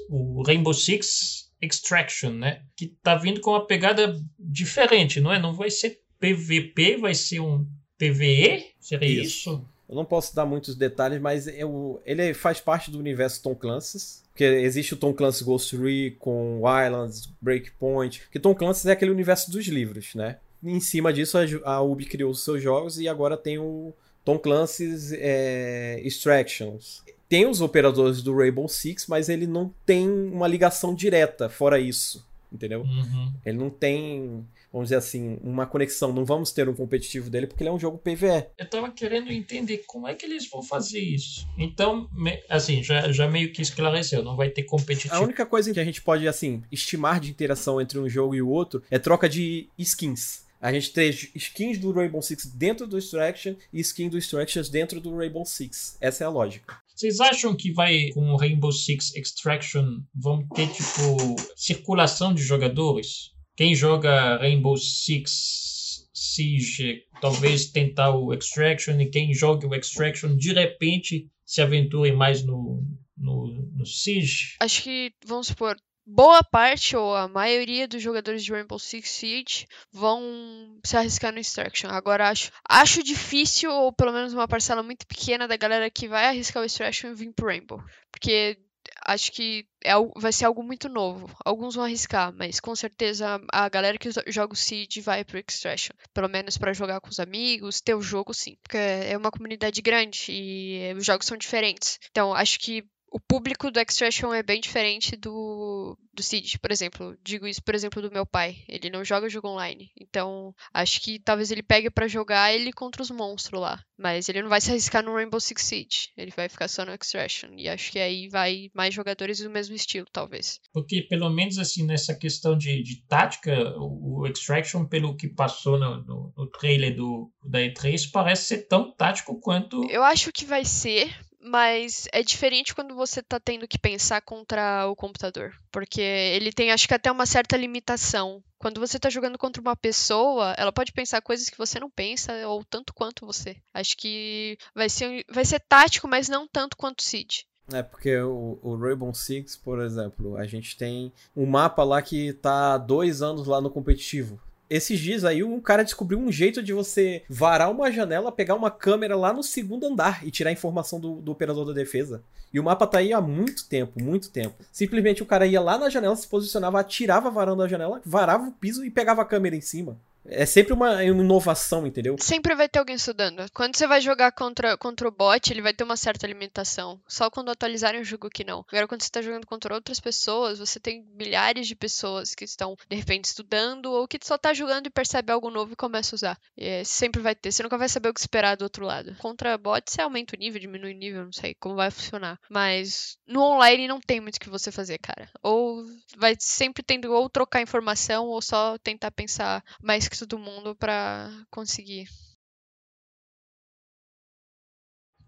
o Rainbow Six Extraction, né? Que tá vindo com uma pegada diferente, não é? Não vai ser PVP, vai ser um PVE? Seria isso? isso? Eu não posso dar muitos detalhes, mas eu, ele faz parte do universo Tom Clancy's. Porque existe o Tom Clancy Ghost Recon, Wildlands, Breakpoint. Que Tom Clancy é aquele universo dos livros, né? Em cima disso, a Ubi criou os seus jogos e agora tem o Tom Clancy's é, Extractions. Tem os operadores do Rainbow Six, mas ele não tem uma ligação direta, fora isso. Entendeu? Uhum. Ele não tem vamos dizer assim, uma conexão. Não vamos ter um competitivo dele porque ele é um jogo PVE. Eu tava querendo entender como é que eles vão fazer isso. Então, assim, já, já meio que esclareceu, não vai ter competitivo. A única coisa que a gente pode, assim, estimar de interação entre um jogo e o outro é troca de skins. A gente tem skins do Rainbow Six dentro do Extraction e skins do Extractions dentro do Rainbow Six. Essa é a lógica. Vocês acham que vai, com o Rainbow Six Extraction, vão ter, tipo, circulação de jogadores? Quem joga Rainbow Six Siege talvez tentar o Extraction e quem joga o Extraction de repente se aventure mais no, no, no Siege. Acho que, vamos supor, boa parte ou a maioria dos jogadores de Rainbow Six Siege vão se arriscar no Extraction. Agora acho, acho difícil, ou pelo menos uma parcela muito pequena da galera que vai arriscar o Extraction e vir pro Rainbow. Porque acho que é, vai ser algo muito novo. Alguns vão arriscar, mas com certeza a galera que joga o Seed vai pro Extraction. Pelo menos para jogar com os amigos, ter o jogo sim. Porque é uma comunidade grande e os jogos são diferentes. Então acho que o público do Extraction é bem diferente do, do Cid, por exemplo. Digo isso, por exemplo, do meu pai. Ele não joga jogo online. Então, acho que talvez ele pegue para jogar ele contra os monstros lá. Mas ele não vai se arriscar no Rainbow Six Siege. Ele vai ficar só no Extraction. E acho que aí vai mais jogadores do mesmo estilo, talvez. Porque, pelo menos, assim, nessa questão de, de tática, o Extraction, pelo que passou no, no, no trailer do, da E3, parece ser tão tático quanto. Eu acho que vai ser, mas é diferente quando você tá tendo que pensar contra o computador, porque ele tem acho que até uma certa limitação. Quando você tá jogando contra uma pessoa, ela pode pensar coisas que você não pensa ou tanto quanto você. Acho que vai ser vai ser tático, mas não tanto quanto o Cid. É, porque o, o Rainbow Six, por exemplo, a gente tem um mapa lá que tá há dois anos lá no competitivo esses dias aí um cara descobriu um jeito de você varar uma janela, pegar uma câmera lá no segundo andar e tirar a informação do, do operador da defesa. E o mapa tá aí há muito tempo, muito tempo. Simplesmente o cara ia lá na janela, se posicionava, atirava varando a janela, varava o piso e pegava a câmera em cima. É sempre uma inovação, entendeu? Sempre vai ter alguém estudando. Quando você vai jogar contra, contra o bot, ele vai ter uma certa limitação. Só quando atualizarem o jogo que não. Agora, quando você está jogando contra outras pessoas, você tem milhares de pessoas que estão, de repente, estudando ou que só tá jogando e percebe algo novo e começa a usar. É, sempre vai ter. Você nunca vai saber o que esperar do outro lado. Contra bot, você aumenta o nível, diminui o nível, não sei como vai funcionar. Mas no online não tem muito o que você fazer, cara. Ou vai sempre tendo ou trocar informação ou só tentar pensar mais todo mundo para conseguir.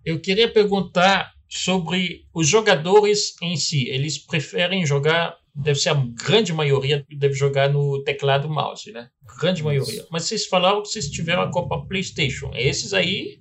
Eu queria perguntar sobre os jogadores em si. Eles preferem jogar, deve ser a grande maioria, deve jogar no teclado mouse, né? Grande maioria. Mas vocês falaram que vocês tiveram a Copa PlayStation. Esses aí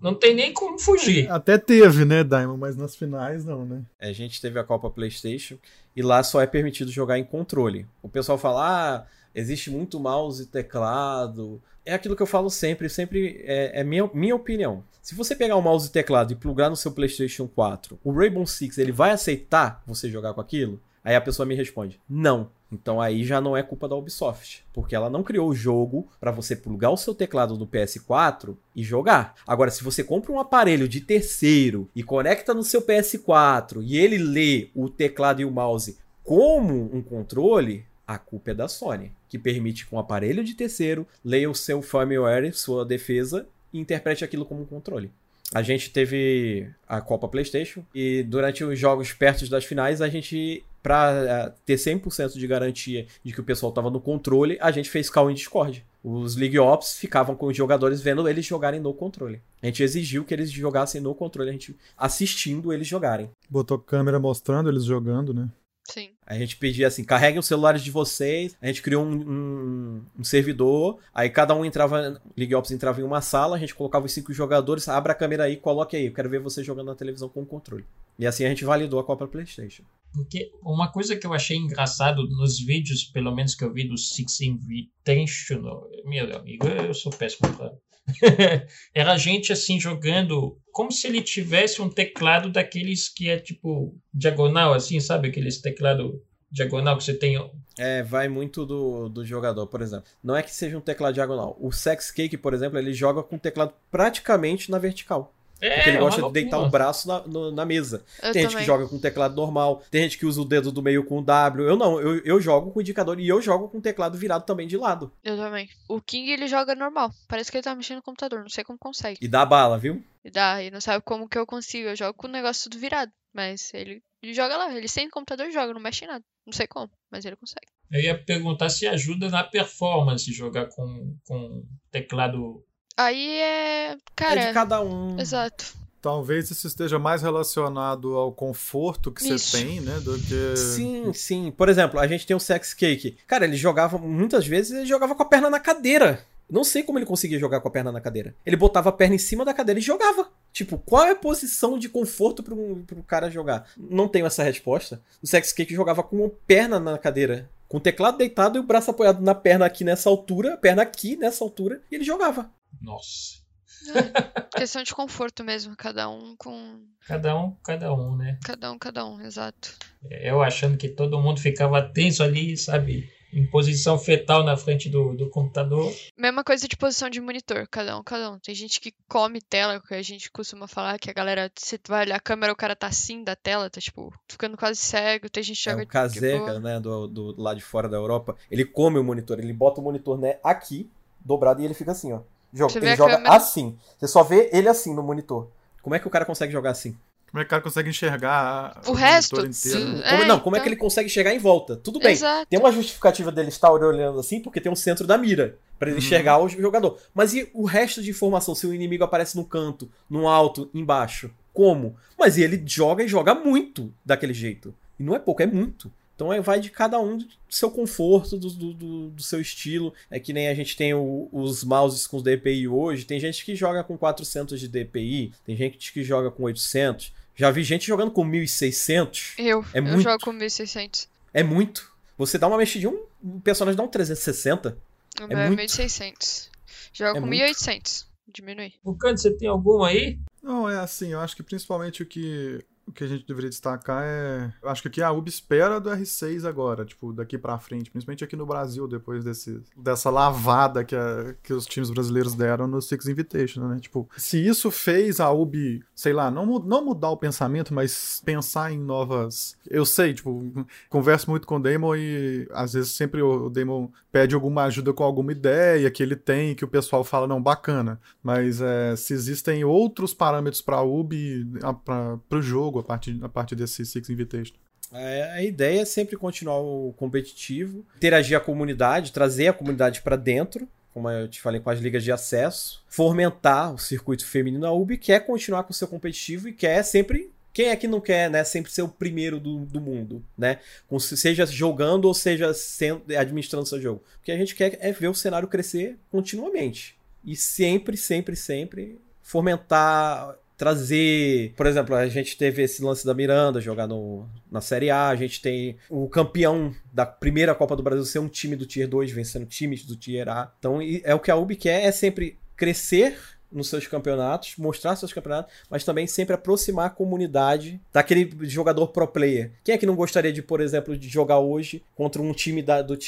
não tem nem como fugir. Até teve, né, Diamond, mas nas finais não, né? É, a gente teve a Copa PlayStation e lá só é permitido jogar em controle. O pessoal fala, ah, existe muito mouse e teclado. É aquilo que eu falo sempre, sempre é, é minha, minha opinião. Se você pegar o mouse e teclado e plugar no seu PlayStation 4, o Rainbow Six ele vai aceitar você jogar com aquilo? Aí a pessoa me responde: não. Então aí já não é culpa da Ubisoft, porque ela não criou o jogo para você plugar o seu teclado no PS4 e jogar. Agora, se você compra um aparelho de terceiro e conecta no seu PS4 e ele lê o teclado e o mouse como um controle, a culpa é da Sony, que permite que um aparelho de terceiro leia o seu firmware, sua defesa, e interprete aquilo como um controle. A gente teve a Copa PlayStation e durante os jogos perto das finais, a gente, para eh, ter 100% de garantia de que o pessoal estava no controle, a gente fez call em Discord. Os League Ops ficavam com os jogadores vendo eles jogarem no controle. A gente exigiu que eles jogassem no controle, a gente assistindo eles jogarem. Botou câmera mostrando eles jogando, né? Sim. A gente pedia assim, carreguem os celulares de vocês. A gente criou um, um, um, servidor. Aí cada um entrava, League Ops entrava em uma sala, a gente colocava os cinco jogadores, abra a câmera aí, coloque aí. Eu quero ver você jogando na televisão com o controle. E assim a gente validou a Copa PlayStation. Porque uma coisa que eu achei engraçado nos vídeos, pelo menos que eu vi do Six Invitational, meu amigo, eu sou péssimo pra era gente assim jogando como se ele tivesse um teclado daqueles que é tipo diagonal, assim, sabe? Aqueles teclado diagonal que você tem. É, vai muito do, do jogador, por exemplo. Não é que seja um teclado diagonal. O Sex Cake, por exemplo, ele joga com o teclado praticamente na vertical. É, porque ele gosta de deitar o braço na, no, na mesa. Eu tem também. gente que joga com teclado normal, tem gente que usa o dedo do meio com o W. Eu não, eu, eu jogo com o indicador e eu jogo com o teclado virado também de lado. Eu também. O King ele joga normal. Parece que ele tá mexendo no computador, não sei como consegue. E dá bala, viu? E dá, e não sabe como que eu consigo. Eu jogo com o negócio tudo virado. Mas ele, ele joga lá, ele sem computador joga, não mexe em nada. Não sei como, mas ele consegue. Eu ia perguntar se ajuda na performance jogar com, com teclado Aí é. Cara. É de cada um. Exato. Talvez isso esteja mais relacionado ao conforto que você tem, né? Do que. Sim, sim. Por exemplo, a gente tem o Sex Cake. Cara, ele jogava, muitas vezes, ele jogava com a perna na cadeira. Não sei como ele conseguia jogar com a perna na cadeira. Ele botava a perna em cima da cadeira e jogava. Tipo, qual é a posição de conforto para um, pro cara jogar? Não tenho essa resposta. O Sex Cake jogava com a perna na cadeira. Com o teclado deitado e o braço apoiado na perna aqui nessa altura, a perna aqui nessa altura, e ele jogava. Nossa. É, questão de conforto mesmo, cada um com. Cada um, cada um, né? Cada um, cada um, exato. Eu achando que todo mundo ficava tenso ali, sabe? em posição fetal na frente do, do computador. Mesma coisa de posição de monitor, cada um, cada um. Tem gente que come tela, que a gente costuma falar que a galera, você vai olhar a câmera, o cara tá assim da tela, tá tipo, ficando quase cego. Tem gente que É joga o Kazeca, né, do, do lado de fora da Europa, ele come o monitor, ele bota o monitor né, aqui, dobrado, e ele fica assim, ó. Joga, ele joga câmera? assim. Você só vê ele assim no monitor. Como é que o cara consegue jogar assim? Como é que o cara consegue enxergar O resto? monitor inteiro? Sim. Como- É, não, como é então. que ele consegue chegar em volta? Tudo bem. Exato. Tem uma justificativa dele estar olhando assim, porque tem um centro da mira. Pra ele Uhum. enxergar o jogador. Mas e o resto de informação? Se o inimigo aparece no canto, no alto, embaixo? Como? Mas ele joga e joga muito daquele jeito. E não é pouco, é muito. Então é, vai de cada um do seu conforto, do, do, do- do seu estilo. É que nem a gente tem o- os mouses com DPI hoje. Tem gente que joga com 400 de DPI, tem gente que joga com 800. Já vi gente jogando com 1600. Eu, É eu muito. jogo com 1600. É muito. Você dá uma mexidinha, um um personagem dá um 360. O É é muito. 1600. Jogo É com muito. 1800. Diminui. Vulcano, você tem alguma aí? Não, é assim, eu acho que principalmente o que, o que a gente deveria destacar é. Acho que aqui a UB espera do R6 agora, tipo, daqui pra frente, principalmente aqui no Brasil, depois desse, dessa lavada que, a- que os times brasileiros deram no Six Invitational, né? Tipo, se isso fez a UB, sei lá, não, não mudar o pensamento, mas pensar em novas. Eu sei, tipo, converso muito com o Damon e às vezes sempre o Damon pede alguma ajuda com alguma ideia que ele tem, que o pessoal fala, não, bacana. Mas é, se existem outros parâmetros para a UB, para o jogo, a partir, a partir desse Six Invitation. É, a ideia é sempre continuar o competitivo, interagir a comunidade, trazer a comunidade pra dentro, como eu te falei com as ligas de acesso, fomentar o circuito feminino. A UB quer continuar com o seu competitivo e quer sempre. Quem é que não quer, né? Sempre ser o primeiro do, do mundo, né? Com- seja jogando ou seja sendo, administrando seu jogo. O que a gente quer é ver o cenário crescer continuamente. E sempre, sempre, sempre fomentar, trazer. Por exemplo, a gente teve esse lance da Miranda jogar no, na Série A, a gente tem o campeão da primeira Copa do Brasil ser um time do Tier 2 vencendo times do Tier A. Então é o que a UB quer, é sempre crescer nos seus campeonatos, mostrar seus campeonatos, mas também sempre aproximar a comunidade daquele jogador pro player. Quem é que não gostaria de, por exemplo, de jogar hoje contra um time da- do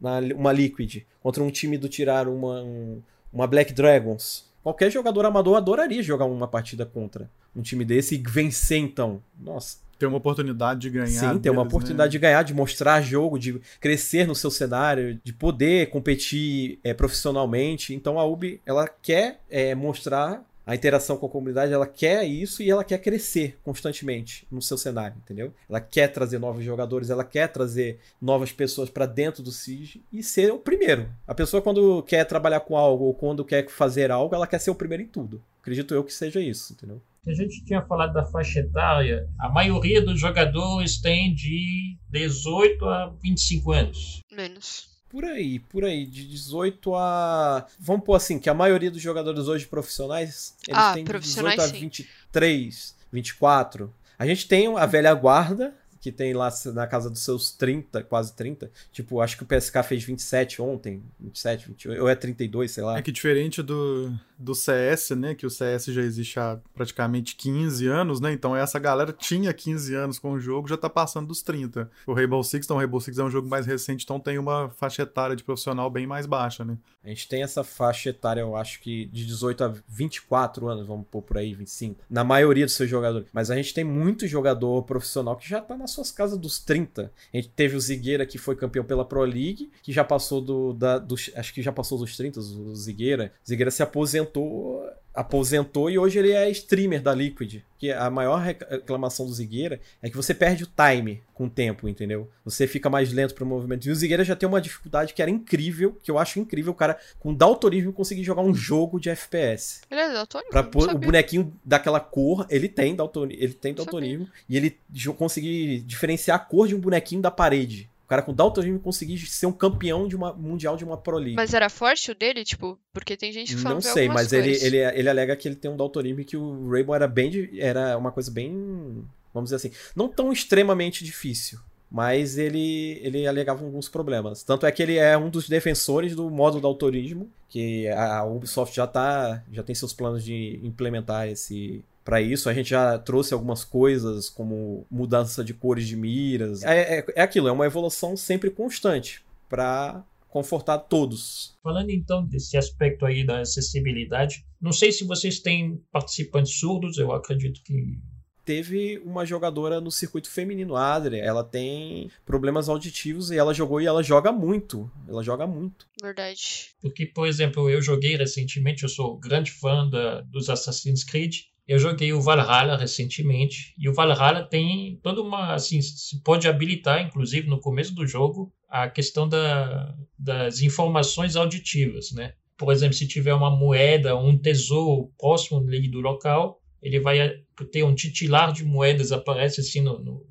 na- uma Liquid, contra um time do Tier A, uma, um- uma Black Dragons? Qualquer jogador amador adoraria jogar uma partida contra um time desse e vencer então. Nossa. Ter uma oportunidade de ganhar. Sim, ter uma deles, oportunidade né? de ganhar, de mostrar jogo, de crescer no seu cenário, de poder competir é, profissionalmente. Então a UB, ela quer é, mostrar a interação com a comunidade, ela quer isso e ela quer crescer constantemente no seu cenário, entendeu? Ela quer trazer novos jogadores, ela quer trazer novas pessoas pra dentro do SIG e ser o primeiro. A pessoa quando quer trabalhar com algo ou quando quer fazer algo, ela quer ser o primeiro em tudo. Acredito eu que seja isso, entendeu? A gente tinha falado da faixa etária. A maioria dos jogadores tem de 18 a 25 anos. Menos. Por aí, por aí, de 18 a. Vamos pôr assim, que a maioria dos jogadores hoje profissionais, eles Ah, têm de profissionais, 18 a sim. 23, 24. A gente tem a velha guarda, que tem lá na casa dos seus 30, quase 30. Tipo, acho que o PSK fez 27 ontem, 27, 28, ou é 32, sei lá. É que diferente do, do CS, né? Que o CS já existe há praticamente 15 anos, né? Então essa galera tinha 15 anos com o jogo, já tá passando dos 30. O Rainbow Six, então o Rainbow Six é um jogo mais recente, então tem uma faixa etária de profissional bem mais baixa, né? A gente tem essa faixa etária, eu acho que de 18 a 24 anos, vamos pôr por aí, 25. Na maioria dos seus jogadores. Mas a gente tem muito jogador profissional que já tá nas suas casas dos 30. A gente teve o Zigueira, que foi campeão pela Pro League, que já passou do. Da, dos, acho que já passou dos 30, o Zigueira. Zigueira se aposentou. Aposentou e hoje ele é streamer da Liquid. Que a maior reclamação do Zigueira é que você perde o time com o tempo, entendeu? Você fica mais lento pro movimento. E o Zigueira já tem uma dificuldade que era incrível, que eu acho incrível o cara com daltonismo conseguir jogar um jogo de FPS. Ele é daltônico? Pra pôr o bonequinho daquela cor, ele tem, daltoni ele tem daltonismo. E ele conseguir diferenciar a cor de um bonequinho da parede. O cara com daltonismo conseguir ser um campeão de uma mundial de uma Pro League. Mas era forte o dele? Tipo, porque tem gente que fala Não sei, mas ele, coisas. ele, ele alega que ele tem um daltonismo que o Rainbow era bem. de- Era uma coisa bem. Vamos dizer assim. Não tão extremamente difícil. Mas ele, ele alegava alguns problemas. Tanto é que ele é um dos defensores do modo daltonismo, que a a Ubisoft já tá. já tem seus planos de implementar esse. Para isso, a gente já trouxe algumas coisas, como mudança de cores de miras. É, é, é aquilo, é uma evolução sempre constante. para confortar todos. Falando então desse aspecto aí da acessibilidade, não sei se vocês têm participantes surdos, eu acredito que teve uma jogadora no circuito feminino, a Adria. Ela tem problemas auditivos e ela jogou e ela joga muito. Ela joga muito. Verdade. Porque, por exemplo, eu joguei recentemente, eu sou grande fã da, dos Assassin's Creed. Eu joguei o Valhalla recentemente e o Valhalla tem toda uma assim, se pode habilitar, inclusive no começo do jogo, a questão da, das informações auditivas, né? Por exemplo, se tiver uma moeda, um tesouro próximo do local, ele vai ter um titular de moedas aparece assim no, no,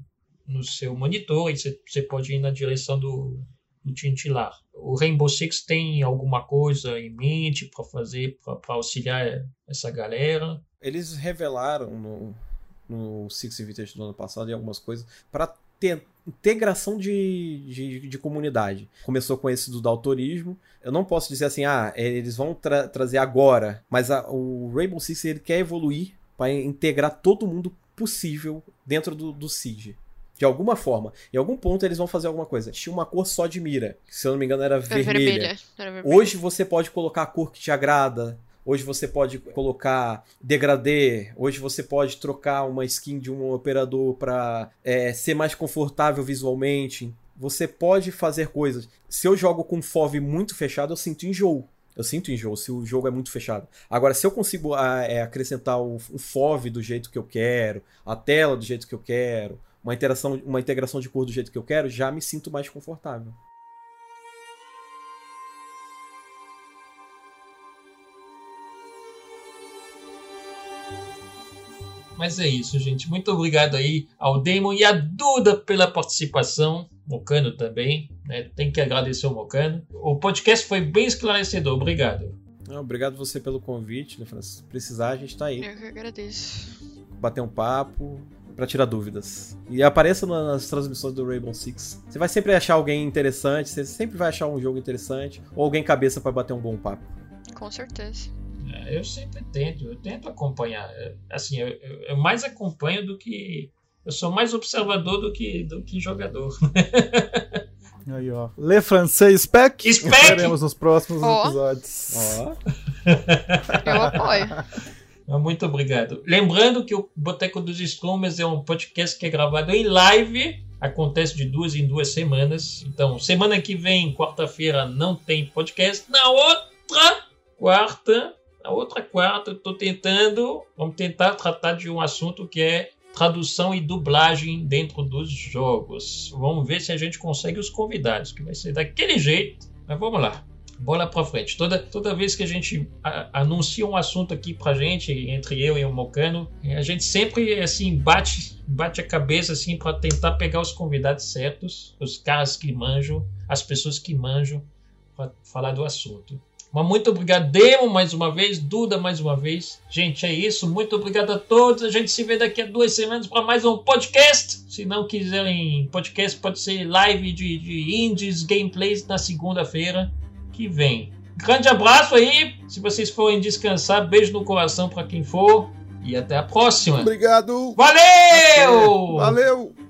no seu monitor e você pode ir na direção do, do titular. O Rainbow Six tem alguma coisa em mente para fazer, para auxiliar essa galera? Eles revelaram no, no Six Vintage do ano passado e algumas coisas para ter integração de, de, de, comunidade. Começou com esse do daltorismo. Eu não posso dizer assim, ah, eles vão tra trazer agora, mas a, o Rainbow Six ele quer evoluir para integrar todo mundo possível dentro do, do Siege. De alguma forma. Em algum ponto eles vão fazer alguma coisa. Tinha uma cor só de mira, que se eu não me engano era, era vermelha. vermelha. Era vermelha. Hoje você pode colocar a cor que te agrada. Hoje você pode colocar degradê. Hoje você pode trocar uma skin de um operador para é, ser mais confortável visualmente. Você pode fazer coisas. Se eu jogo com FOV muito fechado, eu sinto enjoo. Eu sinto enjoo se o jogo é muito fechado. Agora, se eu consigo a, é, acrescentar o, o FOV do jeito que eu quero, a tela do jeito que eu quero, uma, interação, uma integração de cor do jeito que eu quero, já me sinto mais confortável. Mas é isso, gente. Muito obrigado aí ao Damon e à Duda pela participação. Mocano também. Né? Tem que agradecer o Mocano. O podcast foi bem esclarecedor. Obrigado. Não, obrigado você pelo convite, né, Se precisar, a gente está aí. Eu que agradeço. Bater um papo para tirar dúvidas. E apareça nas transmissões do Rainbow Six. Você vai sempre achar alguém interessante, você sempre vai achar um jogo interessante ou alguém cabeça para bater um bom papo. Com certeza. É, eu sempre tento, eu tento acompanhar. É, assim, eu, eu mais acompanho do que eu sou mais observador do que, do que jogador. Aí, ó. Lê francês spec. Spec! Veremos nos próximos oh. episódios. Ó. Oh. Eu apoio. Muito obrigado. Lembrando que o Boteco dos Strummers é um podcast que é gravado em live. Acontece de duas em duas semanas. Então, semana que vem, quarta-feira, não tem podcast. Na outra quarta, na outra quarta, eu tô tentando. Vamos tentar tratar de um assunto que é tradução e dublagem dentro dos jogos. Vamos ver se a gente consegue os convidados, que vai ser daquele jeito. Mas vamos lá. Bola para frente. Toda, toda vez que a gente a, anuncia um assunto aqui pra gente, entre eu e o Mocano, a gente sempre assim bate, bate a cabeça assim para tentar pegar os convidados certos, os caras que manjam, as pessoas que manjam para falar do assunto. Mas muito obrigado, Demo, mais uma vez, Duda, mais uma vez. Gente, é isso. Muito obrigado a todos. A gente se vê daqui a duas semanas para mais um podcast. Se não quiserem podcast, pode ser live de, de indies, gameplays na segunda-feira que vem. Grande abraço aí. Se vocês forem descansar, beijo no coração para quem for. E até a próxima. Obrigado. Valeu! Valeu!